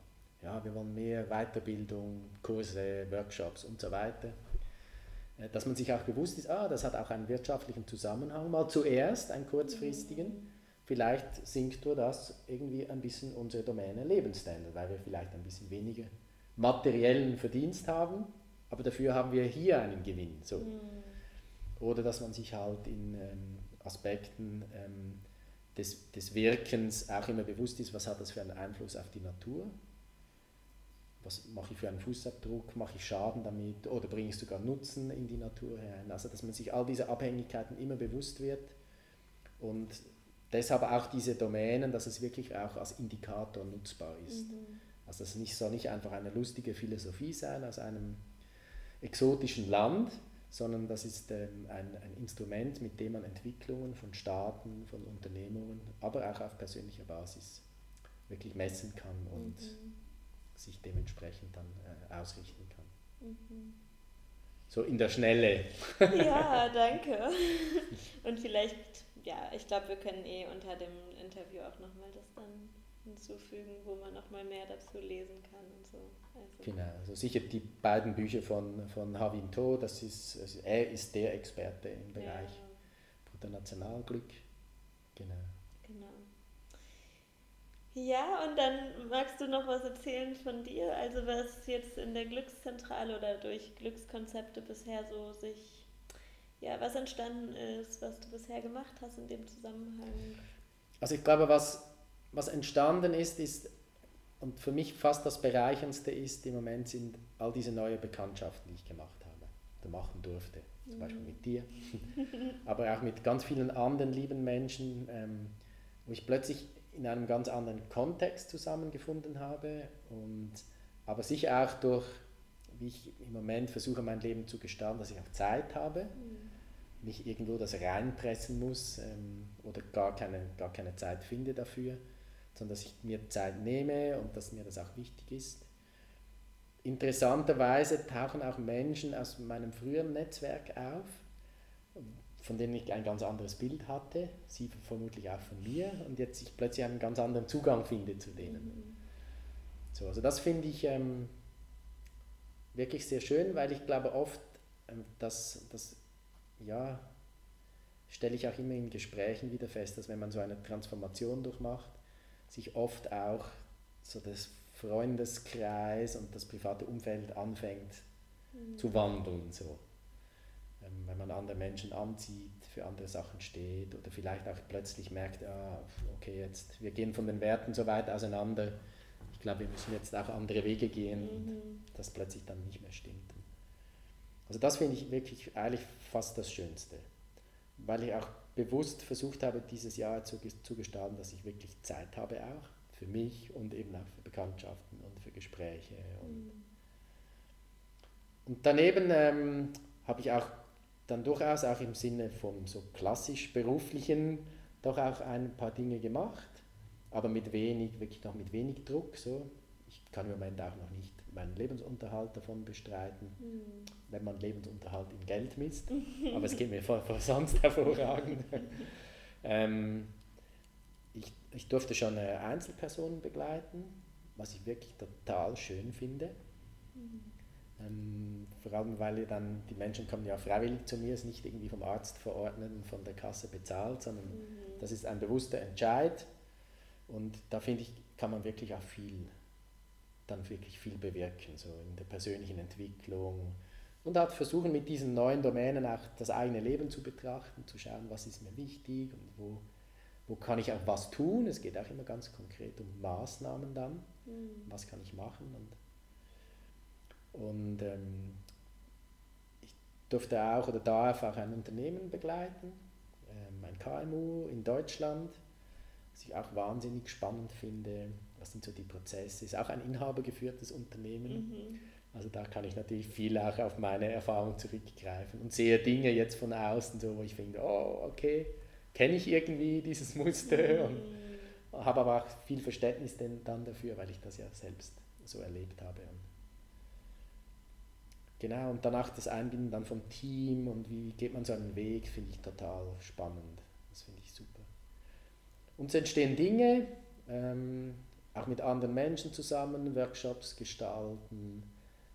Ja, wir wollen mehr Weiterbildung, Kurse, Workshops und so weiter dass man sich auch bewusst ist, ah, das hat auch einen wirtschaftlichen Zusammenhang, mal zuerst einen kurzfristigen, vielleicht sinkt durch das irgendwie ein bisschen unsere Domäne Lebensstandard, weil wir vielleicht ein bisschen weniger materiellen Verdienst haben, aber dafür haben wir hier einen Gewinn. So. Mhm. Oder dass man sich halt in ähm, Aspekten ähm, des, des Wirkens auch immer bewusst ist, was hat das für einen Einfluss auf die Natur. Was mache ich für einen Fußabdruck? Mache ich Schaden damit? Oder bringe ich sogar Nutzen in die Natur hinein? Also, dass man sich all diese Abhängigkeiten immer bewusst wird und deshalb auch diese Domänen, dass es wirklich auch als Indikator nutzbar ist. Mhm. Also das nicht, soll nicht einfach eine lustige Philosophie sein aus einem exotischen Land, sondern das ist ähm, ein, ein Instrument, mit dem man Entwicklungen von Staaten, von Unternehmungen, aber auch auf persönlicher Basis wirklich messen kann und mhm. sich dementsprechend dann äh, ausrichten kann. Mhm. So in der Schnelle. Ja, danke. Und vielleicht ja, ich glaube, wir können eh unter dem Interview auch nochmal das dann hinzufügen, wo man nochmal mehr dazu lesen kann und so. Also genau, also sicher die beiden Bücher von, von Havin To, das ist, also er ist der Experte im Bereich ja. Bruttonationalglück. Genau. Genau. Ja, und dann magst du noch was erzählen von dir, also was jetzt in der Glückszentrale oder durch Glückskonzepte bisher so sich ja, was entstanden ist, was du bisher gemacht hast in dem Zusammenhang. Also ich glaube, was, was entstanden ist, ist, und für mich fast das Bereichendste ist im Moment, sind all diese neuen Bekanntschaften, die ich gemacht habe, oder machen durfte. Zum Beispiel mhm. mit dir, aber auch mit ganz vielen anderen lieben Menschen, ähm, wo ich plötzlich in einem ganz anderen Kontext zusammengefunden habe und aber sicher auch durch wie ich im Moment versuche, mein Leben zu gestalten, dass ich auch Zeit habe, mhm. nicht irgendwo das reinpressen muss ähm, oder gar keine, gar keine Zeit finde dafür, sondern dass ich mir Zeit nehme und dass mir das auch wichtig ist. Interessanterweise tauchen auch Menschen aus meinem früheren Netzwerk auf, von denen ich ein ganz anderes Bild hatte, sie vermutlich auch von mir und jetzt ich plötzlich einen ganz anderen Zugang finde zu denen. Mhm. So, also das finde ich ähm, wirklich sehr schön, weil ich glaube oft, ähm, dass, dass ja, stelle ich auch immer in Gesprächen wieder fest, dass wenn man so eine Transformation durchmacht, sich oft auch so das Freundeskreis und das private Umfeld anfängt mhm. zu wandeln. So. Ähm, wenn man andere Menschen anzieht, für andere Sachen steht oder vielleicht auch plötzlich merkt, ah, okay, jetzt wir gehen von den Werten so weit auseinander, glaube, wir müssen jetzt auch andere Wege gehen mhm. und das plötzlich dann nicht mehr stimmt. Also das finde ich wirklich eigentlich fast das Schönste, weil ich auch bewusst versucht habe, dieses Jahr zu, zu gestalten, dass ich wirklich Zeit habe auch für mich und eben auch für Bekanntschaften und für Gespräche. Und, mhm. und daneben ähm, habe ich auch dann durchaus auch im Sinne von so klassisch beruflichen doch auch ein paar Dinge gemacht aber mit wenig, wirklich noch mit wenig Druck. So. Ich kann im Moment auch noch nicht meinen Lebensunterhalt davon bestreiten, mhm. wenn man Lebensunterhalt in Geld misst. aber es geht mir vor, vor sonst hervorragend. ähm, ich, ich durfte schon Einzelpersonen begleiten, was ich wirklich total schön finde. Mhm. Ähm, vor allem, weil dann die Menschen kommen ja freiwillig zu mir, ist nicht irgendwie vom Arzt verordnet und von der Kasse bezahlt, sondern mhm. das ist ein bewusster Entscheid und da finde ich, kann man wirklich auch viel, dann wirklich viel bewirken, so in der persönlichen Entwicklung. Und auch versuchen mit diesen neuen Domänen auch das eigene Leben zu betrachten, zu schauen, was ist mir wichtig und wo, wo kann ich auch was tun. Es geht auch immer ganz konkret um Maßnahmen dann. Mhm. Was kann ich machen? Und, und ähm, ich durfte auch oder darf auch ein Unternehmen begleiten, ähm, ein KMU in Deutschland was ich auch wahnsinnig spannend finde. Was sind so die Prozesse? Ist auch ein inhabergeführtes Unternehmen. Mhm. Also da kann ich natürlich viel auch auf meine Erfahrung zurückgreifen und sehe Dinge jetzt von außen, so, wo ich finde, oh, okay, kenne ich irgendwie dieses Muster mhm. und habe aber auch viel Verständnis denn dann dafür, weil ich das ja selbst so erlebt habe. Und genau, und danach das Einbinden dann vom Team und wie geht man so einen Weg, finde ich total spannend. Das finde ich super. Und es entstehen Dinge, ähm, auch mit anderen Menschen zusammen, Workshops gestalten,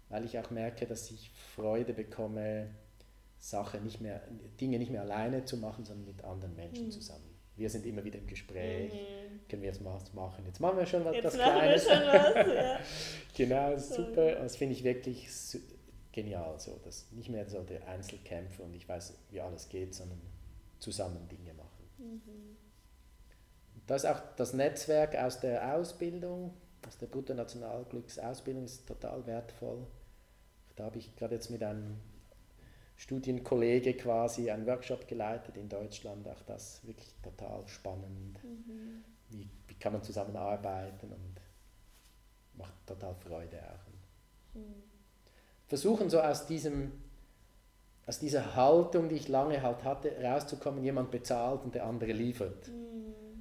weil ich auch merke, dass ich Freude bekomme, Sache nicht mehr, Dinge nicht mehr alleine zu machen, sondern mit anderen Menschen mhm. zusammen. Wir sind immer wieder im Gespräch, mhm. können wir jetzt was machen. Jetzt machen wir schon was jetzt Kleines. Wir schon was, ja. genau, super. Das finde ich wirklich genial, so, dass nicht mehr so der Einzelkämpfer und ich weiß, wie alles geht, sondern zusammen Dinge machen. Mhm. Da ist auch das Netzwerk aus der Ausbildung, aus der Bruttonationalglücksausbildung ist total wertvoll. Da habe ich gerade jetzt mit einem Studienkollege quasi einen Workshop geleitet in Deutschland, auch das wirklich total spannend. Mhm. Wie, wie kann man zusammenarbeiten und macht total Freude auch. Mhm. Versuchen so aus diesem aus dieser Haltung, die ich lange halt hatte, rauszukommen, jemand bezahlt und der andere liefert. Mhm.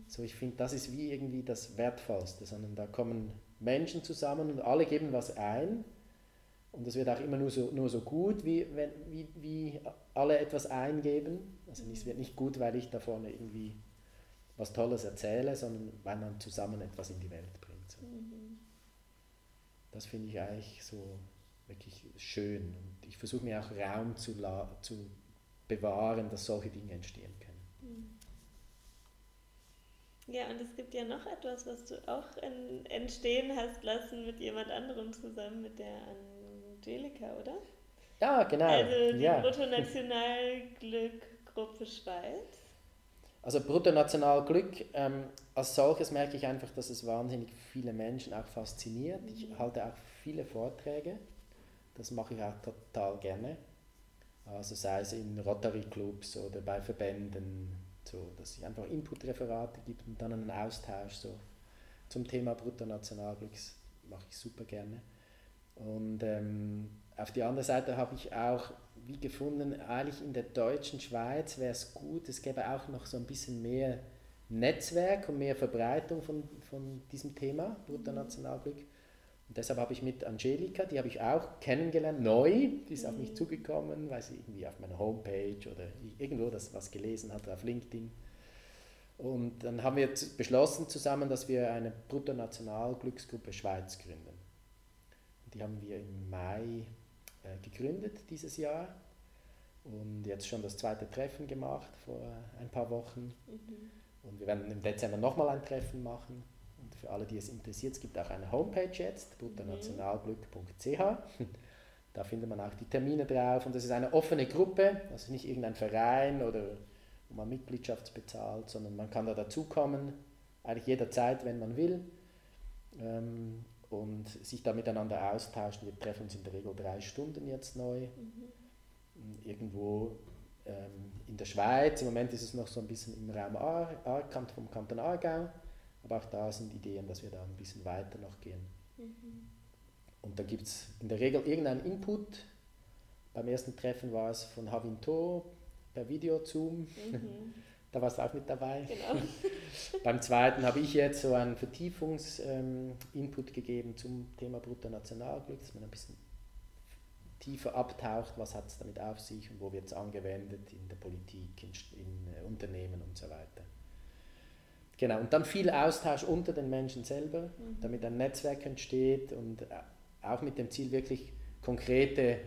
So, ich finde, das ist wie irgendwie das Wertvollste, sondern da kommen Menschen zusammen und alle geben was ein und es wird auch immer nur so, nur so gut, wie, wenn, wie, wie alle etwas eingeben. Also es wird nicht gut, weil ich da vorne irgendwie was Tolles erzähle, sondern weil man zusammen etwas in die Welt bringt. So. Mhm. Das finde ich eigentlich so wirklich schön. Und ich versuche mir auch Raum zu, zu bewahren, dass solche Dinge entstehen können. Ja, und es gibt ja noch etwas, was du auch in, entstehen hast lassen mit jemand anderem zusammen, mit der Angelika, oder? Ja, genau. Also die ja. Bruttonationalglück-Gruppe Schweiz. Also Bruttonationalglück, ähm, als solches merke ich einfach, dass es wahnsinnig viele Menschen auch fasziniert. Mhm. Ich halte auch viele Vorträge. Das mache ich auch total gerne. Also sei es in Rotary Clubs oder bei Verbänden, so, dass es einfach Input-Referate gibt und dann einen Austausch so zum Thema Bruttonationalglück. Das mache ich super gerne. Und ähm, auf die andere Seite habe ich auch wie gefunden, eigentlich in der deutschen Schweiz wäre es gut, es gäbe auch noch so ein bisschen mehr Netzwerk und mehr Verbreitung von, von diesem Thema, Bruttonationalglück. Und deshalb habe ich mit Angelika, die habe ich auch kennengelernt, neu, die ist auf mich mhm. zugekommen, weil sie irgendwie auf meiner Homepage oder irgendwo das was gelesen hat, auf LinkedIn. Und dann haben wir beschlossen zusammen, dass wir eine Bruttonationalglücksgruppe Schweiz gründen. Die haben wir im Mai äh, gegründet dieses Jahr und jetzt schon das zweite Treffen gemacht vor ein paar Wochen. Mhm. Und wir werden im Dezember nochmal ein Treffen machen. Für alle, die es interessiert, es gibt auch eine Homepage jetzt, bruttonationalglück.ch. Da findet man auch die Termine drauf und das ist eine offene Gruppe, also nicht irgendein Verein oder wo man Mitgliedschaft bezahlt, sondern man kann da dazukommen, eigentlich jederzeit, wenn man will. Ähm, und sich da miteinander austauschen. Wir treffen uns in der Regel drei Stunden jetzt neu. Mhm. Irgendwo ähm, in der Schweiz. Im Moment ist es noch so ein bisschen im Raum Aarkant vom Kanton Aargau. Aber auch da sind Ideen, dass wir da ein bisschen weiter noch gehen. Mhm. Und da gibt es in der Regel irgendeinen Input. Beim ersten Treffen war es von Havinto per Video Zoom. Mhm. Da warst du auch mit dabei. Genau. Beim zweiten habe ich jetzt so einen Vertiefungs-Input ähm, gegeben zum Thema Bruttonationalglück, dass man ein bisschen tiefer abtaucht, was hat es damit auf sich und wo wird es angewendet in der Politik, in, in äh, Unternehmen und so weiter. Genau, und dann viel Austausch unter den Menschen selber, mhm. damit ein Netzwerk entsteht und äh, auch mit dem Ziel, wirklich konkrete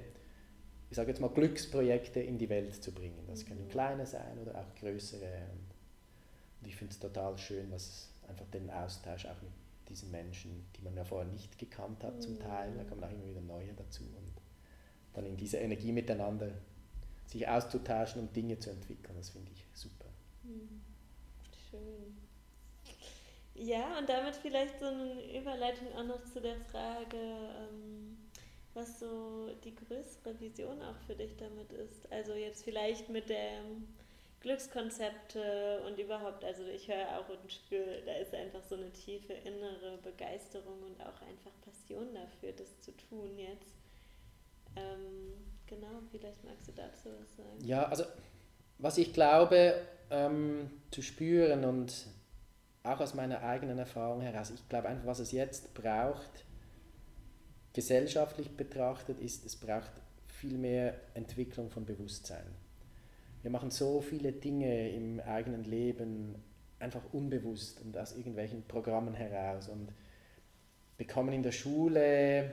ich sage jetzt mal, Glücksprojekte in die Welt zu bringen. Das können mhm. kleine sein oder auch größere. Und ich finde es total schön, was einfach den Austausch auch mit diesen Menschen, die man ja vorher nicht gekannt hat, zum Teil, da kommen auch immer wieder neue dazu. Und dann in dieser Energie miteinander sich auszutauschen und Dinge zu entwickeln, das finde ich super. Mhm. Schön. Ja, und damit vielleicht so eine Überleitung auch noch zu der Frage, ähm, was so die größere Vision auch für dich damit ist. Also jetzt vielleicht mit dem Glückskonzepte und überhaupt, also ich höre auch und spüre, da ist einfach so eine tiefe innere Begeisterung und auch einfach Passion dafür, das zu tun jetzt. Ähm, genau, vielleicht magst du dazu was sagen. Ja, also was ich glaube ähm, zu spüren und auch aus meiner eigenen Erfahrung heraus, ich glaube einfach, was es jetzt braucht, gesellschaftlich betrachtet ist, es braucht viel mehr Entwicklung von Bewusstsein. Wir machen so viele Dinge im eigenen Leben einfach unbewusst und aus irgendwelchen Programmen heraus und bekommen in der Schule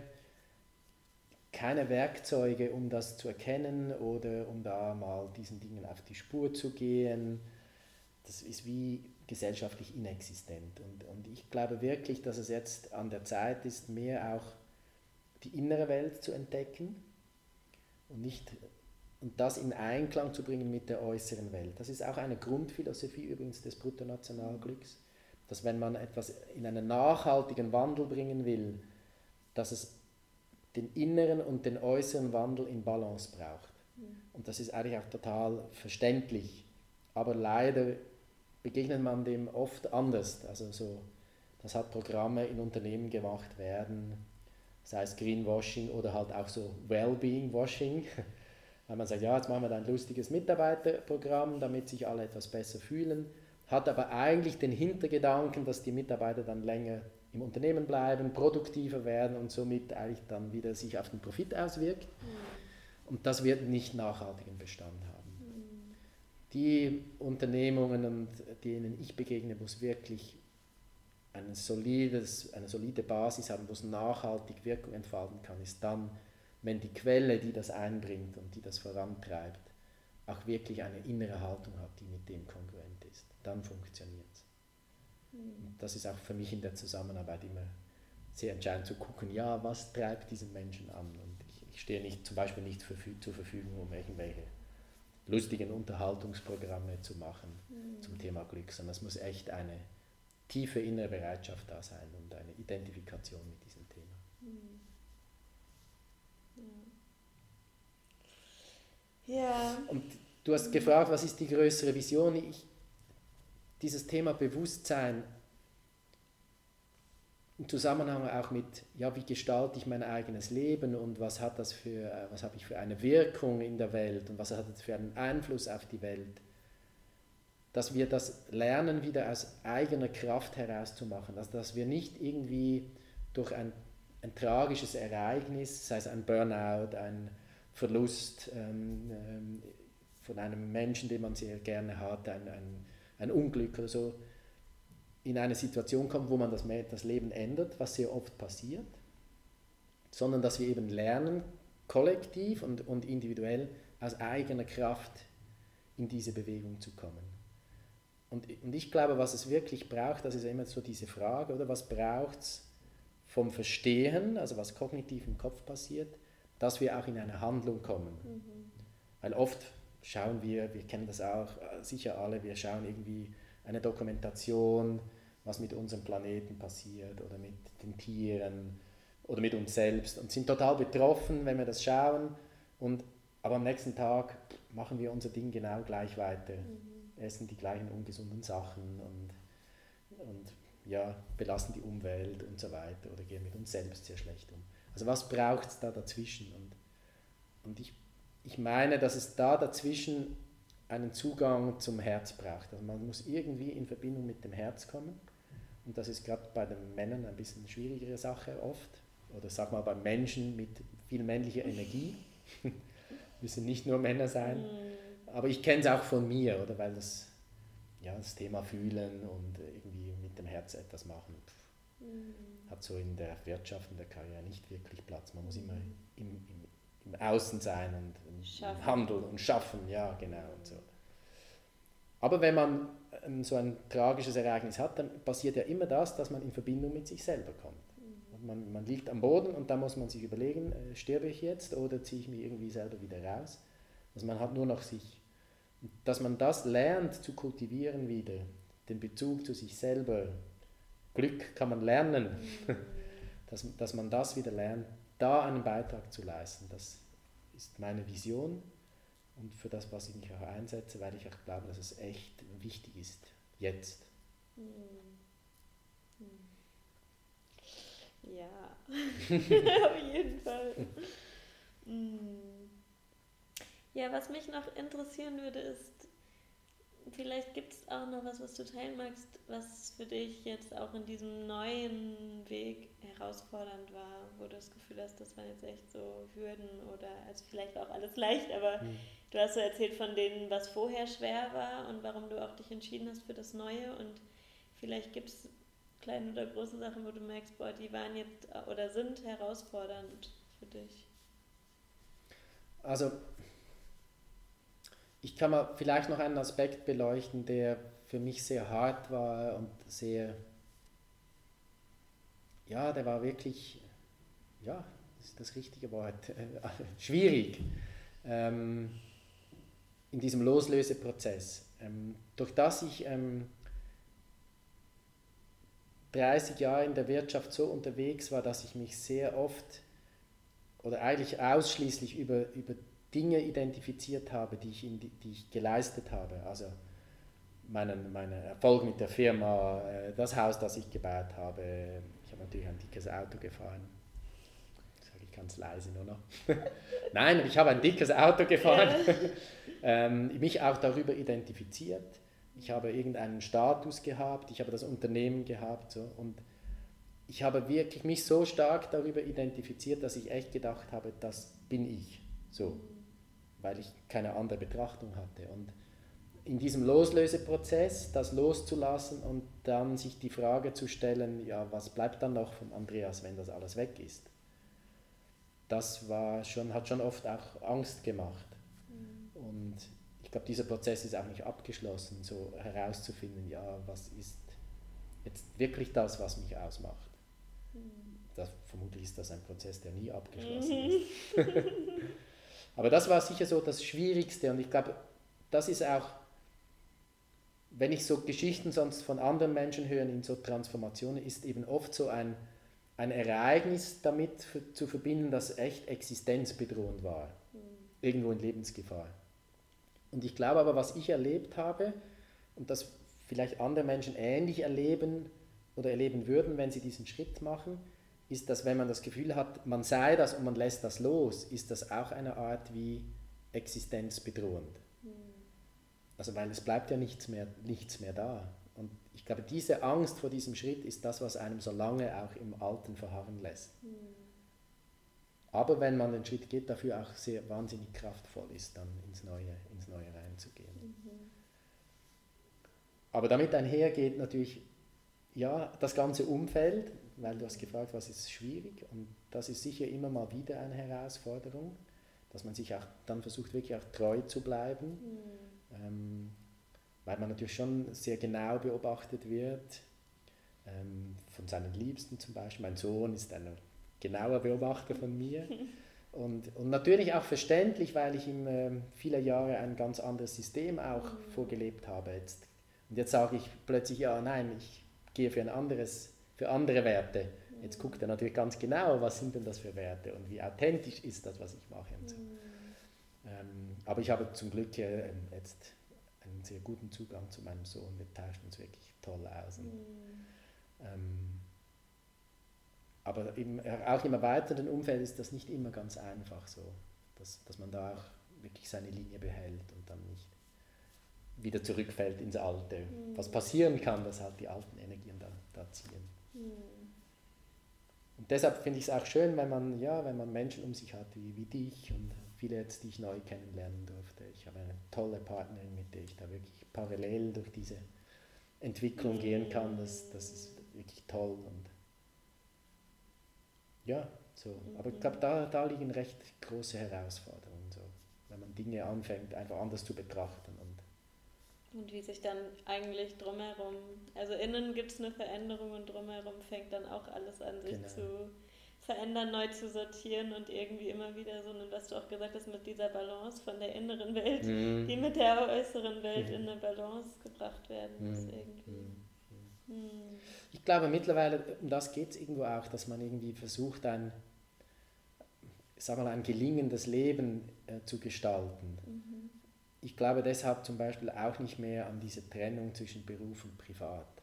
keine Werkzeuge, um das zu erkennen oder um da mal diesen Dingen auf die Spur zu gehen. Das ist wie gesellschaftlich inexistent. Und, und ich glaube wirklich, dass es jetzt an der Zeit ist, mehr auch die innere Welt zu entdecken und, nicht, und das in Einklang zu bringen mit der äußeren Welt. Das ist auch eine Grundphilosophie übrigens des Bruttonationalglücks, dass wenn man etwas in einen nachhaltigen Wandel bringen will, dass es den inneren und den äußeren Wandel in Balance braucht. Und das ist eigentlich auch total verständlich. Aber leider begegnet man dem oft anders. Also so, das hat Programme in Unternehmen gemacht werden, sei es Greenwashing oder halt auch so Wellbeing-Washing. Weil man sagt, ja, jetzt machen wir da ein lustiges Mitarbeiterprogramm, damit sich alle etwas besser fühlen, hat aber eigentlich den Hintergedanken, dass die Mitarbeiter dann länger im Unternehmen bleiben, produktiver werden und somit eigentlich dann wieder sich auf den Profit auswirkt. Mhm. Und das wird nicht nachhaltigen Bestand haben. Die Unternehmungen, und denen ich begegne, wo es wirklich ein solides, eine solide Basis haben, wo es nachhaltig Wirkung entfalten kann, ist dann, wenn die Quelle, die das einbringt und die das vorantreibt, auch wirklich eine innere Haltung hat, die mit dem kongruent ist. Dann funktioniert es. Mhm. Das ist auch für mich in der Zusammenarbeit immer sehr entscheidend zu gucken, ja, was treibt diesen Menschen an? Und ich, ich stehe nicht, zum Beispiel nicht für, zur Verfügung, um irgendwelche lustigen Unterhaltungsprogramme zu machen mhm. zum Thema Glück, sondern es muss echt eine tiefe innere Bereitschaft da sein und eine Identifikation mit diesem Thema. Mhm. Ja. Und du hast gefragt, was ist die größere Vision? Ich, dieses Thema Bewusstsein im Zusammenhang auch mit, ja, wie gestalte ich mein eigenes Leben und was hat das für, was habe ich für eine Wirkung in der Welt und was hat das für einen Einfluss auf die Welt, dass wir das lernen, wieder aus eigener Kraft herauszumachen, also dass wir nicht irgendwie durch ein, ein tragisches Ereignis, sei es ein Burnout, ein Verlust ähm, ähm, von einem Menschen, den man sehr gerne hat, ein, ein ein Unglück oder so, in eine Situation kommt, wo man das, das Leben ändert, was sehr oft passiert, sondern dass wir eben lernen, kollektiv und, und individuell aus eigener Kraft in diese Bewegung zu kommen. Und, und ich glaube, was es wirklich braucht, das ist immer so diese Frage, oder was braucht es vom Verstehen, also was kognitiv im Kopf passiert, dass wir auch in eine Handlung kommen. Mhm. Weil oft schauen wir, wir kennen das auch äh, sicher alle, wir schauen irgendwie eine Dokumentation, was mit unserem Planeten passiert oder mit den Tieren oder mit uns selbst und sind total betroffen, wenn wir das schauen. Und, aber am nächsten Tag machen wir unser Ding genau gleich weiter, mhm. essen die gleichen ungesunden Sachen und, und ja, belasten die Umwelt und so weiter oder gehen mit uns selbst sehr schlecht um. Also was braucht es da dazwischen? Und, und ich ich meine, dass es da dazwischen einen Zugang zum Herz braucht. Also man muss irgendwie in Verbindung mit dem Herz kommen. Und das ist gerade bei den Männern ein bisschen eine schwierigere Sache oft. Oder sag mal bei Menschen mit viel männlicher Energie. müssen nicht nur Männer sein. Mhm. Aber ich kenne es auch von mir, oder? Weil das, ja, das Thema fühlen und irgendwie mit dem Herz etwas machen pff, mhm. hat so in der Wirtschaft, in der Karriere nicht wirklich Platz. Man muss immer im, im im Außen sein und, und handeln und schaffen, ja, genau und so. Aber wenn man so ein tragisches Ereignis hat, dann passiert ja immer das, dass man in Verbindung mit sich selber kommt. Mhm. Man, man liegt am Boden und da muss man sich überlegen, äh, sterbe ich jetzt oder ziehe ich mich irgendwie selber wieder raus. Also man hat nur noch sich. Dass man das lernt zu kultivieren wieder, den Bezug zu sich selber. Glück kann man lernen, mhm. dass, dass man das wieder lernt, da einen Beitrag zu leisten. Das ist meine Vision und für das, was ich mich auch einsetze, weil ich auch glaube, dass es echt wichtig ist, jetzt. Hm. Hm. Ja, auf jeden Fall. Hm. Ja, was mich noch interessieren würde, ist, vielleicht gibt es auch noch was, was du teilen magst, was für dich jetzt auch in diesem neuen Weg herausfordernd war, wo du das Gefühl hast, das waren jetzt echt so Hürden oder, also vielleicht war auch alles leicht, aber mhm. du hast so erzählt von denen, was vorher schwer war und warum du auch dich entschieden hast für das Neue und vielleicht gibt es kleine oder große Sachen, wo du merkst, boah, die waren jetzt oder sind herausfordernd für dich. Also ich kann mal vielleicht noch einen Aspekt beleuchten, der für mich sehr hart war und sehr, ja, der war wirklich, ja, das ist das richtige Wort, schwierig ähm, in diesem Loslöseprozess. Ähm, durch das ich ähm, 30 Jahre in der Wirtschaft so unterwegs war, dass ich mich sehr oft oder eigentlich ausschließlich über, über Dinge identifiziert habe, die ich, in, die, ich geleistet habe. Also meinen, meinen Erfolg mit der Firma, äh, das Haus, das ich gebaut habe. Ich habe natürlich ein dickes Auto gefahren. Das sage ich ganz leise nur noch. Nein, ich habe ein dickes Auto gefahren. ähm, mich auch darüber identifiziert. Ich habe irgendeinen Status gehabt, ich habe das Unternehmen gehabt. So, und ich habe wirklich mich so stark darüber identifiziert, dass ich echt gedacht habe, das bin ich. So, weil ich keine andere Betrachtung hatte. Und in diesem Loslöseprozess, das loszulassen und dann sich die Frage zu stellen, ja, was bleibt dann noch von Andreas, wenn das alles weg ist? Das war schon, hat schon oft auch Angst gemacht. Mhm. Und ich glaube, dieser Prozess ist auch nicht abgeschlossen, so herauszufinden, ja, was ist jetzt wirklich das, was mich ausmacht. Mhm. Das, vermutlich ist das ein Prozess, der nie abgeschlossen mhm. ist. Aber das war sicher so das Schwierigste und ich glaube, das ist auch wenn ich so Geschichten sonst von anderen Menschen höre in so Transformationen, ist eben oft so ein, ein Ereignis damit für, zu verbinden, das echt existenzbedrohend war. Mhm. Irgendwo in Lebensgefahr. Und ich glaube aber, was ich erlebt habe und das vielleicht andere Menschen ähnlich erleben oder erleben würden, wenn sie diesen Schritt machen, ist, dass wenn man das Gefühl hat, man sei das und man lässt das los, ist das auch eine Art wie existenzbedrohend. Also weil es bleibt ja nichts mehr, nichts mehr da. Und ich glaube, diese Angst vor diesem Schritt ist das, was einem so lange auch im Alten verharren lässt. Mhm. Aber wenn man den Schritt geht, dafür auch sehr wahnsinnig kraftvoll ist, dann ins Neue, ins Neue reinzugehen. Mhm. Aber damit einhergeht natürlich ja, das ganze Umfeld, weil du hast gefragt, was ist schwierig und das ist sicher immer mal wieder eine Herausforderung, dass man sich auch dann versucht, wirklich auch treu zu bleiben. Mhm ähm, weil man natürlich schon sehr genau beobachtet wird, ähm, von seinen Liebsten zum Beispiel. Mein Sohn ist ein genauer Beobachter von mir. Und, und natürlich auch verständlich, weil ich ihm äh, viele Jahre ein ganz anderes System auch mhm. vorgelebt habe. Jetzt, und jetzt sage ich plötzlich, ja, nein, ich gehe für ein anderes, für andere Werte. Jetzt guckt er natürlich ganz genau, was sind denn das für Werte und wie authentisch ist das, was ich mache. Und so. Mhm. Ähm, aber ich habe zum Glück äh, jetzt einen sehr guten Zugang zu meinem Sohn. Wir tauschen uns wirklich toll aus. Und, mhm. ähm, aber im, auch im erweiterten Umfeld ist das nicht immer ganz einfach so, dass, dass man da auch wirklich seine Linie behält und dann nicht wieder zurückfällt ins Alte. Mhm. Was passieren kann, dass halt die alten Energien da, da ziehen. Mhm. Und deshalb finde ich es auch schön, wenn man, ja, wenn man Menschen um sich hat wie, wie dich und viele jetzt, die ich neu kennenlernen durfte. Ich habe eine tolle Partnerin, mit der ich da wirklich parallel durch diese Entwicklung gehen kann. Das, das ist wirklich toll. Und ja, so. Aber ich glaube, da, da liegen recht große Herausforderungen, so, wenn man Dinge anfängt, einfach anders zu betrachten. Und, wie sich dann eigentlich drumherum, also innen gibt es eine Veränderung und drumherum fängt dann auch alles an sich genau. zu verändern, neu zu sortieren und irgendwie immer wieder so, was du auch gesagt hast, mit dieser Balance von der inneren Welt, mhm. die mit der äußeren Welt mhm. in eine Balance gebracht werden muss mhm. irgendwie. Mhm. Mhm. Ich glaube mittlerweile, um das geht es irgendwo auch, dass man irgendwie versucht, ein, sag mal, ein gelingendes Leben äh, zu gestalten. Mhm. Ich glaube deshalb zum Beispiel auch nicht mehr an diese Trennung zwischen Beruf und Privat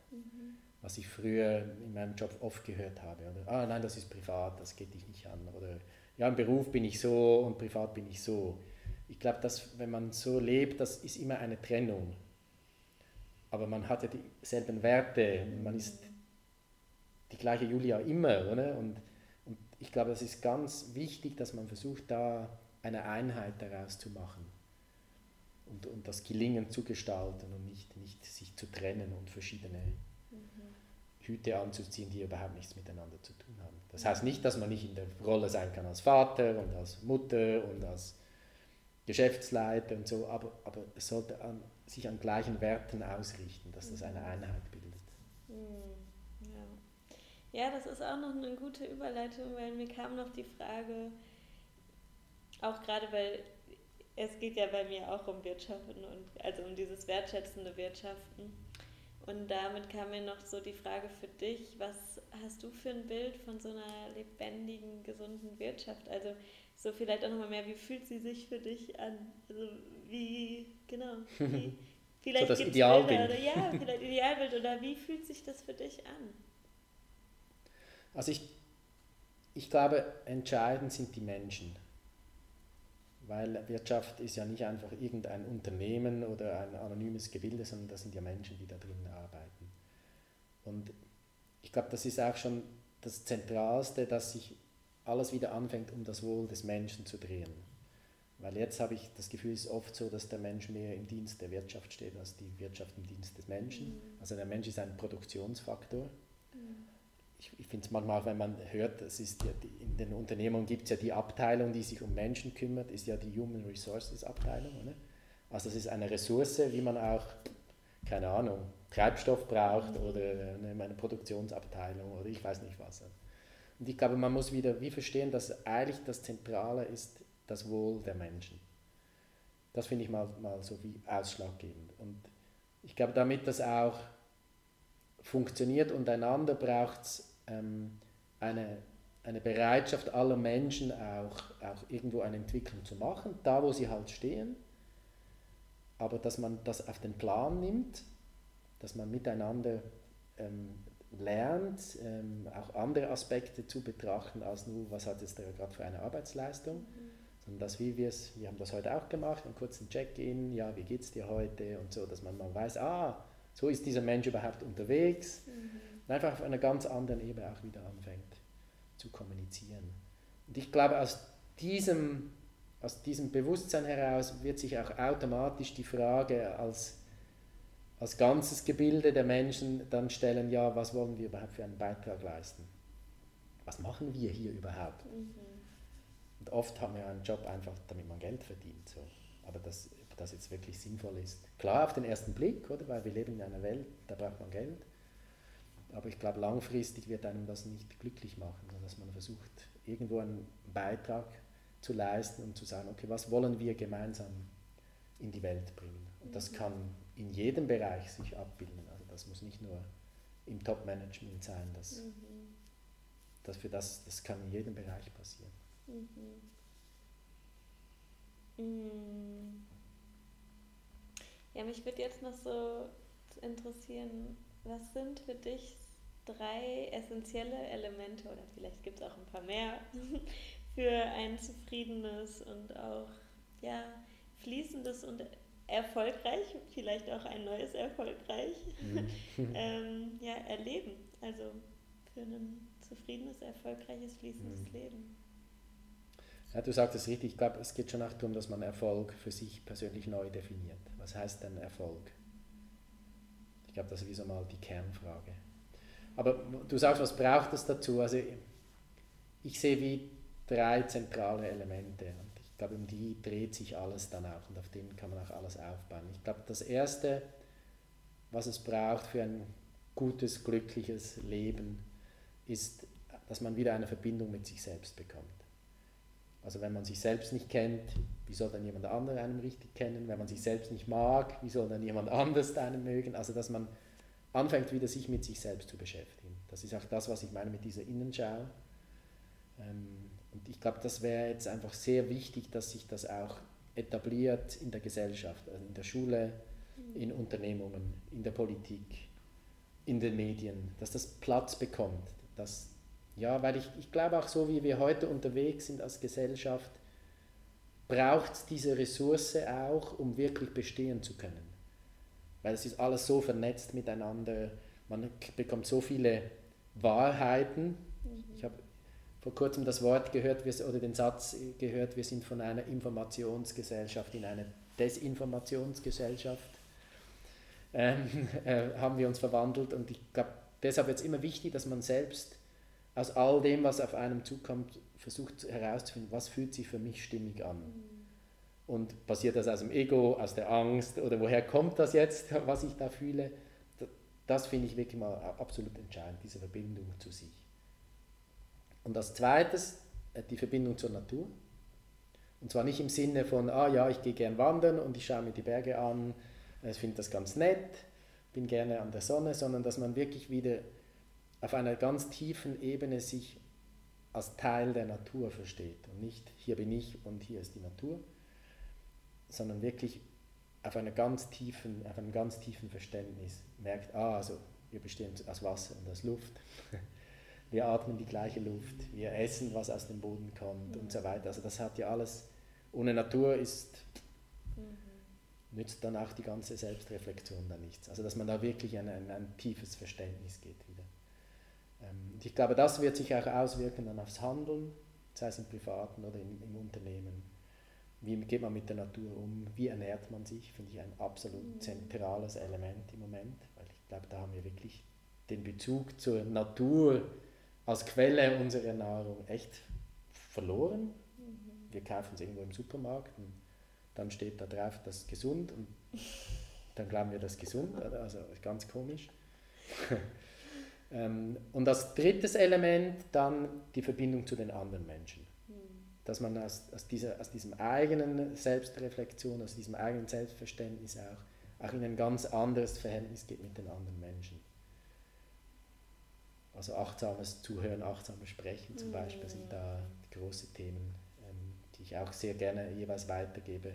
was ich früher in meinem Job oft gehört habe. Oder, ah nein, das ist privat, das geht dich nicht an. Oder ja, im Beruf bin ich so und privat bin ich so. Ich glaube, dass wenn man so lebt, das ist immer eine Trennung. Aber man hat ja dieselben Werte, man ist die gleiche Julia immer. Oder? Und, und ich glaube, das ist ganz wichtig, dass man versucht, da eine Einheit daraus zu machen. Und, und das Gelingen zu gestalten und nicht, nicht sich zu trennen und verschiedene Hüte anzuziehen, die überhaupt nichts miteinander zu tun haben. Das heißt nicht, dass man nicht in der Rolle sein kann als Vater und als Mutter und als Geschäftsleiter und so, aber, aber es sollte an, sich an gleichen Werten ausrichten, dass das eine Einheit bildet. Hm, ja. ja, das ist auch noch eine gute Überleitung, weil mir kam noch die Frage, auch gerade weil es geht ja bei mir auch um Wirtschaften und also um dieses wertschätzende Wirtschaften. Und damit kam mir noch so die Frage für dich, was hast du für ein Bild von so einer lebendigen, gesunden Wirtschaft? Also so vielleicht auch nochmal mehr, wie fühlt sie sich für dich an? Also wie, genau, wie, vielleicht so das Idealbild. Oder, ja, vielleicht Idealbild oder wie fühlt sich das für dich an? Also ich, ich glaube, entscheidend sind die Menschen. Weil Wirtschaft ist ja nicht einfach irgendein Unternehmen oder ein anonymes Gebilde, sondern das sind ja Menschen, die da drin arbeiten. Und ich glaube, das ist auch schon das Zentralste, dass sich alles wieder anfängt, um das Wohl des Menschen zu drehen. Weil jetzt habe ich das Gefühl, es ist oft so, dass der Mensch mehr im Dienst der Wirtschaft steht als die Wirtschaft im Dienst des Menschen. Mhm. Also der Mensch ist ein Produktionsfaktor. Ich, ich finde es manchmal, wenn man hört, es ist ja die, in den Unternehmungen gibt es ja die Abteilung, die sich um Menschen kümmert, ist ja die Human Resources Abteilung. Oder? Also es ist eine Ressource, wie man auch, keine Ahnung, Treibstoff braucht oder eine Produktionsabteilung oder ich weiß nicht was. Und ich glaube, man muss wieder wie verstehen, dass eigentlich das Zentrale ist das Wohl der Menschen. Das finde ich mal, mal so wie ausschlaggebend. Und ich glaube, damit das auch funktioniert und einander braucht es ähm, eine, eine Bereitschaft aller Menschen auch, auch irgendwo eine Entwicklung zu machen, da wo sie halt stehen, aber dass man das auf den Plan nimmt, dass man miteinander ähm, lernt, ähm, auch andere Aspekte zu betrachten, als nur, was hat es da gerade für eine Arbeitsleistung, mhm. sondern dass wie wir es, wir haben das heute auch gemacht, einen kurzen Check-in, ja, wie geht es dir heute und so, dass man mal weiß, ah, so ist dieser Mensch überhaupt unterwegs. Mhm. Und einfach auf einer ganz anderen Ebene auch wieder anfängt zu kommunizieren. Und ich glaube, aus diesem, aus diesem Bewusstsein heraus wird sich auch automatisch die Frage als, als ganzes Gebilde der Menschen dann stellen, ja, was wollen wir überhaupt für einen Beitrag leisten? Was machen wir hier überhaupt? Mhm. Und oft haben wir einen Job einfach, damit man Geld verdient. So. Aber das das jetzt wirklich sinnvoll ist. Klar auf den ersten Blick, oder? Weil wir leben in einer Welt, da braucht man Geld. Aber ich glaube, langfristig wird einem das nicht glücklich machen, sondern dass man versucht, irgendwo einen Beitrag zu leisten und zu sagen, okay, was wollen wir gemeinsam in die Welt bringen? Und das mhm. kann in jedem Bereich sich abbilden. Also das muss nicht nur im Top-Management sein. Das, mhm. das, für das, das kann in jedem Bereich passieren. Mhm. Mhm. Ja, mich würde jetzt noch so interessieren, was sind für dich drei essentielle Elemente oder vielleicht gibt es auch ein paar mehr für ein zufriedenes und auch ja, fließendes und erfolgreich, vielleicht auch ein neues erfolgreich mhm. ähm, ja, erleben. Also für ein zufriedenes, erfolgreiches, fließendes mhm. Leben. Ja, du sagst es richtig, ich glaube, es geht schon auch darum, dass man Erfolg für sich persönlich neu definiert. Was heißt denn Erfolg? Ich glaube, das ist wie so mal die Kernfrage. Aber du sagst, was braucht es dazu? Also ich sehe wie drei zentrale Elemente und ich glaube, um die dreht sich alles dann auch und auf denen kann man auch alles aufbauen. Ich glaube, das Erste, was es braucht für ein gutes, glückliches Leben, ist, dass man wieder eine Verbindung mit sich selbst bekommt. Also wenn man sich selbst nicht kennt, wie soll dann jemand anderes einen richtig kennen? Wenn man sich selbst nicht mag, wie soll dann jemand anders einen mögen? Also dass man anfängt wieder sich mit sich selbst zu beschäftigen. Das ist auch das, was ich meine mit dieser Innenschau. Ähm, und ich glaube, das wäre jetzt einfach sehr wichtig, dass sich das auch etabliert in der Gesellschaft, also in der Schule, in Unternehmungen, in der Politik, in den Medien, dass das Platz bekommt, dass ja, weil ich, ich glaube auch so, wie wir heute unterwegs sind als Gesellschaft, braucht es diese Ressource auch, um wirklich bestehen zu können. Weil es ist alles so vernetzt miteinander, man bekommt so viele Wahrheiten. Ich habe vor kurzem das Wort gehört oder den Satz gehört, wir sind von einer Informationsgesellschaft in eine Desinformationsgesellschaft. Ähm, äh, haben wir uns verwandelt und ich glaube, deshalb wird es immer wichtig, dass man selbst aus all dem, was auf einem zukommt, versucht herauszufinden, was fühlt sich für mich stimmig an. Und passiert das aus dem Ego, aus der Angst oder woher kommt das jetzt, was ich da fühle? Das finde ich wirklich mal absolut entscheidend, diese Verbindung zu sich. Und als zweites äh, die Verbindung zur Natur. Und zwar nicht im Sinne von, ah ja, ich gehe gern wandern und ich schaue mir die Berge an, ich finde das ganz nett, bin gerne an der Sonne, sondern dass man wirklich wieder auf einer ganz tiefen Ebene sich als Teil der Natur versteht und nicht hier bin ich und hier ist die Natur, sondern wirklich auf, einer ganz tiefen, auf einem ganz tiefen Verständnis merkt, ah, also wir bestehen aus Wasser und aus Luft. Wir atmen die gleiche Luft, wir essen, was aus dem Boden kommt mhm. und so weiter. Also das hat ja alles, ohne Natur ist, mhm. nützt dann auch die ganze Selbstreflexion dann nichts. Also dass man da wirklich ein, ein, ein tiefes Verständnis geht und ich glaube, das wird sich auch auswirken dann aufs Handeln, sei es im Privaten oder im, im Unternehmen wie geht man mit der Natur um? Wie ernährt man sich? Finde ich ein absolut mhm. zentrales Element im Moment, weil ich glaube, da haben wir wirklich den Bezug zur Natur als Quelle unserer Nahrung echt verloren. Mhm. Wir kaufen es irgendwo im Supermarkt und dann steht da drauf, das ist gesund und dann glauben wir, das ist gesund. Also ganz komisch. Ähm, und als drittes Element dann die Verbindung zu den anderen Menschen dass man aus, aus, dieser, aus diesem eigenen Selbstreflexion, aus diesem eigenen Selbstverständnis auch, auch in ein ganz anderes Verhältnis geht mit den anderen Menschen. Also achtsames Zuhören, achtsames Sprechen zum Beispiel sind da große Themen, ähm, die ich auch sehr gerne jeweils weitergebe,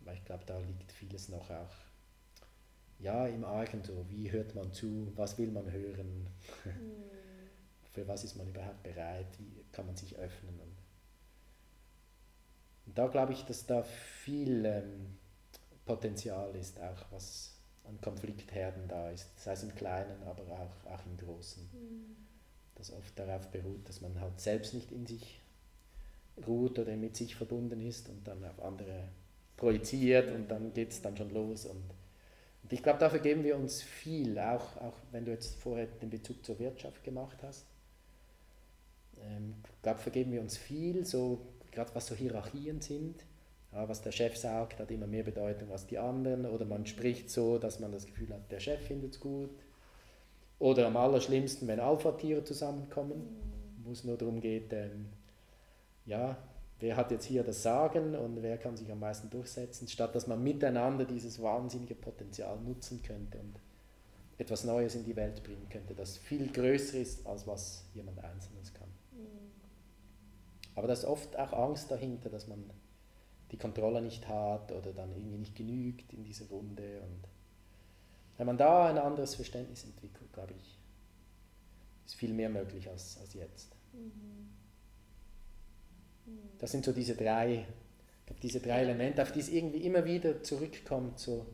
weil ich glaube, da liegt vieles noch auch ja, im Argen so. Wie hört man zu? Was will man hören? Für was ist man überhaupt bereit? Wie kann man sich öffnen? Und und da glaube ich, dass da viel ähm, Potenzial ist, auch was an Konfliktherden da ist, sei es im Kleinen, aber auch, auch im Großen. Mhm. Das oft darauf beruht, dass man halt selbst nicht in sich ruht oder mit sich verbunden ist und dann auf andere projiziert und dann geht es dann schon los. Und, und ich glaube, dafür geben wir uns viel, auch, auch wenn du jetzt vorher den Bezug zur Wirtschaft gemacht hast. Ähm, ich glaube, vergeben wir uns viel, so gerade was so Hierarchien sind, ja, was der Chef sagt, hat immer mehr Bedeutung als die anderen oder man spricht so, dass man das Gefühl hat, der Chef findet es gut. Oder am allerschlimmsten, wenn Alpha-Tiere zusammenkommen, wo es nur darum geht, ähm, ja, wer hat jetzt hier das Sagen und wer kann sich am meisten durchsetzen, statt dass man miteinander dieses wahnsinnige Potenzial nutzen könnte und etwas Neues in die Welt bringen könnte, das viel größer ist, als was jemand Einzelnes kann. Aber da ist oft auch Angst dahinter, dass man die Kontrolle nicht hat oder dann irgendwie nicht genügt in dieser Runde. Und wenn man da ein anderes Verständnis entwickelt, glaube ich, ist viel mehr möglich als, als jetzt. Mhm. Das sind so diese drei, glaube, diese drei Elemente, auf die es irgendwie immer wieder zurückkommt, so,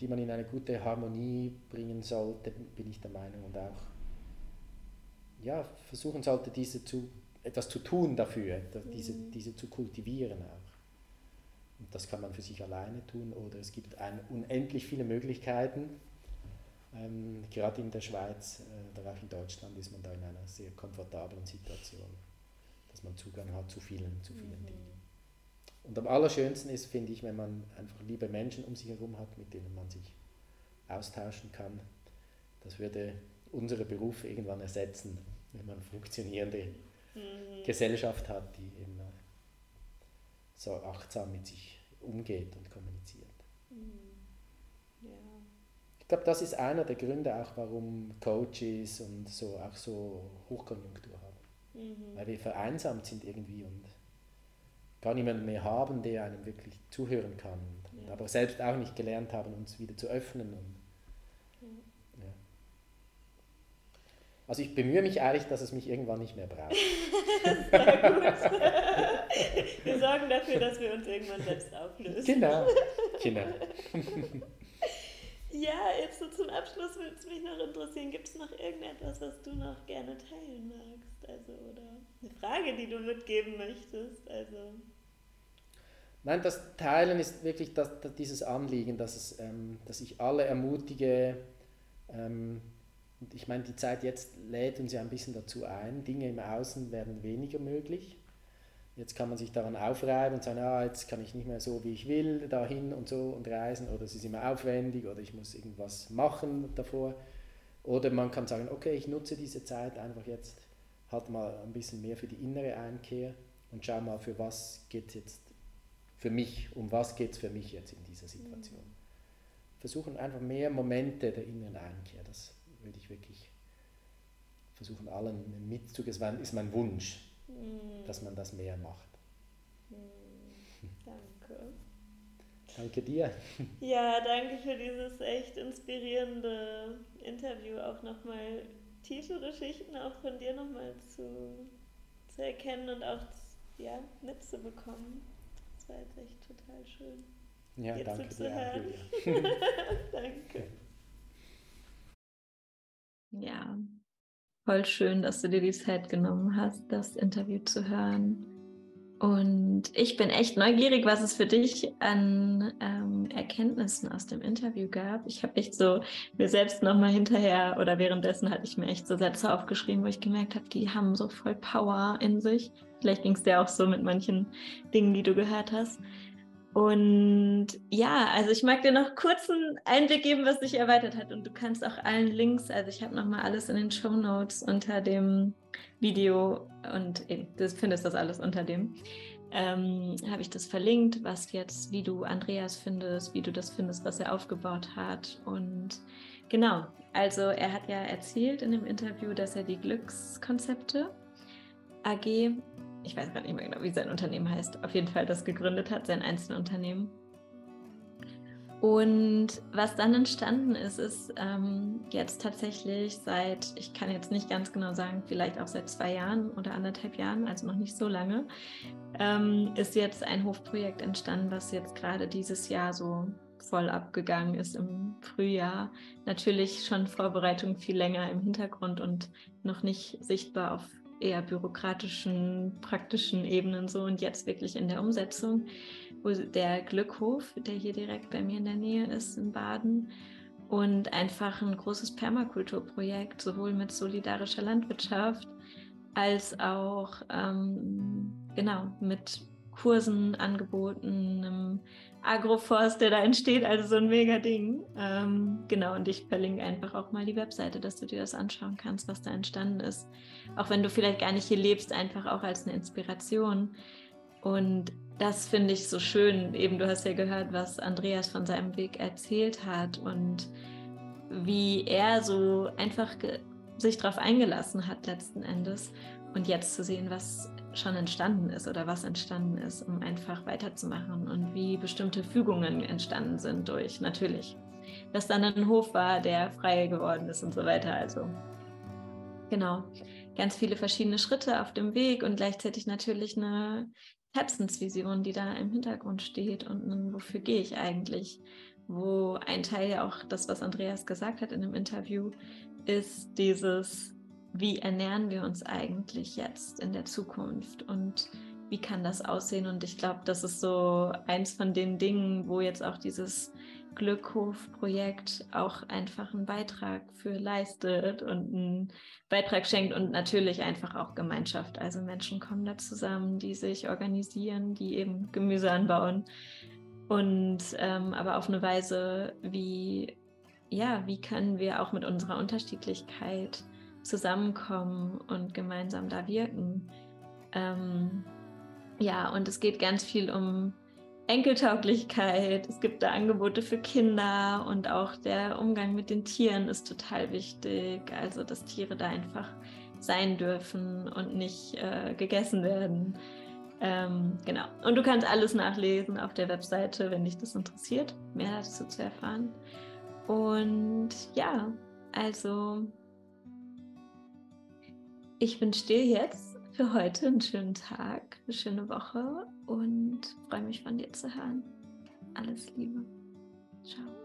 die man in eine gute Harmonie bringen sollte, bin ich der Meinung, und auch ja, versuchen sollte, diese zu, etwas zu tun dafür, diese, mhm. diese zu kultivieren auch. Und das kann man für sich alleine tun oder es gibt ein, unendlich viele Möglichkeiten. Ähm, gerade in der Schweiz äh, oder auch in Deutschland ist man da in einer sehr komfortablen Situation, dass man Zugang hat zu vielen, zu vielen mhm. Dingen. Und am allerschönsten ist, finde ich, wenn man einfach liebe Menschen um sich herum hat, mit denen man sich austauschen kann. Das würde unsere Berufe irgendwann ersetzen, wenn man funktionierende mhm. Gesellschaft hat, die eben so achtsam mit sich umgeht und kommuniziert. Mhm. Ja. Ich glaube, das ist einer der Gründe auch, warum Coaches und so auch so Hochkonjunktur. Mhm. Weil wir vereinsamt sind irgendwie und gar niemanden mehr haben, der einem wirklich zuhören kann. Ja. Aber selbst auch nicht gelernt haben, uns wieder zu öffnen und Also ich bemühe mich eigentlich, dass es mich irgendwann nicht mehr braucht. Sehr gut. Wir sorgen dafür, dass wir uns irgendwann selbst auflösen. Genau. genau. Ja, jetzt so zum Abschluss würde es mich noch interessieren, gibt es noch irgendetwas, was du noch gerne teilen magst? Also, oder eine Frage, die du mitgeben möchtest? Also. Nein, das Teilen ist wirklich das, das dieses Anliegen, dass, es, ähm, dass ich alle ermutige, ähm, und ich meine, die Zeit jetzt lädt uns ja ein bisschen dazu ein. Dinge im Außen werden weniger möglich. Jetzt kann man sich daran aufreiben und sagen, ah, jetzt kann ich nicht mehr so, wie ich will, dahin und so und reisen oder es ist immer aufwendig oder ich muss irgendwas machen davor. Oder man kann sagen, okay, ich nutze diese Zeit einfach jetzt halt mal ein bisschen mehr für die innere Einkehr und schau mal, für was geht es jetzt für mich, um was geht es für mich jetzt in dieser Situation. versuchen einfach mehr Momente der inneren Einkehr. Das würde ich wirklich versuchen, allen mitzugeben. Das ist mein Wunsch, mm. dass man das mehr macht. Mm. Danke. Danke dir. Ja, danke für dieses echt inspirierende Interview. Auch nochmal tiefere Schichten auch von dir nochmal zu, zu erkennen und auch ja, mitzubekommen. Das war jetzt echt total schön. Ja, dir danke dir, danke. Ja, voll schön, dass du dir die Zeit genommen hast, das Interview zu hören. Und ich bin echt neugierig, was es für dich an ähm, Erkenntnissen aus dem Interview gab. Ich habe echt so mir selbst nochmal hinterher oder währenddessen hatte ich mir echt so Sätze aufgeschrieben, wo ich gemerkt habe, die haben so voll Power in sich. Vielleicht ging es dir auch so mit manchen Dingen, die du gehört hast. Und ja, also ich mag dir noch kurz einen Einblick geben, was sich erweitert hat. Und du kannst auch allen Links, also ich habe nochmal alles in den Show Notes unter dem Video und du findest das alles unter dem. Ähm, habe ich das verlinkt, was jetzt, wie du Andreas findest, wie du das findest, was er aufgebaut hat. Und genau, also er hat ja erzählt in dem Interview, dass er die Glückskonzepte AG ich weiß gar nicht mehr genau, wie sein Unternehmen heißt, auf jeden Fall das gegründet hat, sein Einzelunternehmen. Und was dann entstanden ist, ist ähm, jetzt tatsächlich seit, ich kann jetzt nicht ganz genau sagen, vielleicht auch seit zwei Jahren oder anderthalb Jahren, also noch nicht so lange, ähm, ist jetzt ein Hofprojekt entstanden, was jetzt gerade dieses Jahr so voll abgegangen ist im Frühjahr. Natürlich schon Vorbereitung viel länger im Hintergrund und noch nicht sichtbar auf eher bürokratischen, praktischen Ebenen so und jetzt wirklich in der Umsetzung, wo der Glückhof, der hier direkt bei mir in der Nähe ist, in Baden, und einfach ein großes Permakulturprojekt, sowohl mit solidarischer Landwirtschaft als auch ähm, genau mit Kursen, Angeboten, einem Agroforst, der da entsteht, also so ein mega Ding. Ähm, genau, und ich verlinke einfach auch mal die Webseite, dass du dir das anschauen kannst, was da entstanden ist. Auch wenn du vielleicht gar nicht hier lebst, einfach auch als eine Inspiration. Und das finde ich so schön. Eben, du hast ja gehört, was Andreas von seinem Weg erzählt hat und wie er so einfach sich darauf eingelassen hat letzten Endes. Und jetzt zu sehen, was schon entstanden ist oder was entstanden ist, um einfach weiterzumachen und wie bestimmte Fügungen entstanden sind durch natürlich, dass dann ein Hof war, der frei geworden ist und so weiter. Also genau, ganz viele verschiedene Schritte auf dem Weg und gleichzeitig natürlich eine Herzensvision, die da im Hintergrund steht und wofür gehe ich eigentlich? Wo ein Teil ja auch das, was Andreas gesagt hat in dem Interview, ist dieses wie ernähren wir uns eigentlich jetzt in der Zukunft und wie kann das aussehen? Und ich glaube, das ist so eins von den Dingen, wo jetzt auch dieses Glückhof-Projekt auch einfach einen Beitrag für leistet und einen Beitrag schenkt und natürlich einfach auch Gemeinschaft. Also Menschen kommen da zusammen, die sich organisieren, die eben Gemüse anbauen und ähm, aber auf eine Weise, wie ja, wie können wir auch mit unserer Unterschiedlichkeit zusammenkommen und gemeinsam da wirken. Ähm, ja, und es geht ganz viel um Enkeltauglichkeit. Es gibt da Angebote für Kinder und auch der Umgang mit den Tieren ist total wichtig. Also, dass Tiere da einfach sein dürfen und nicht äh, gegessen werden. Ähm, genau. Und du kannst alles nachlesen auf der Webseite, wenn dich das interessiert, mehr dazu zu erfahren. Und ja, also ich wünsche dir jetzt für heute einen schönen Tag, eine schöne Woche und freue mich von dir zu hören. Alles Liebe. Ciao.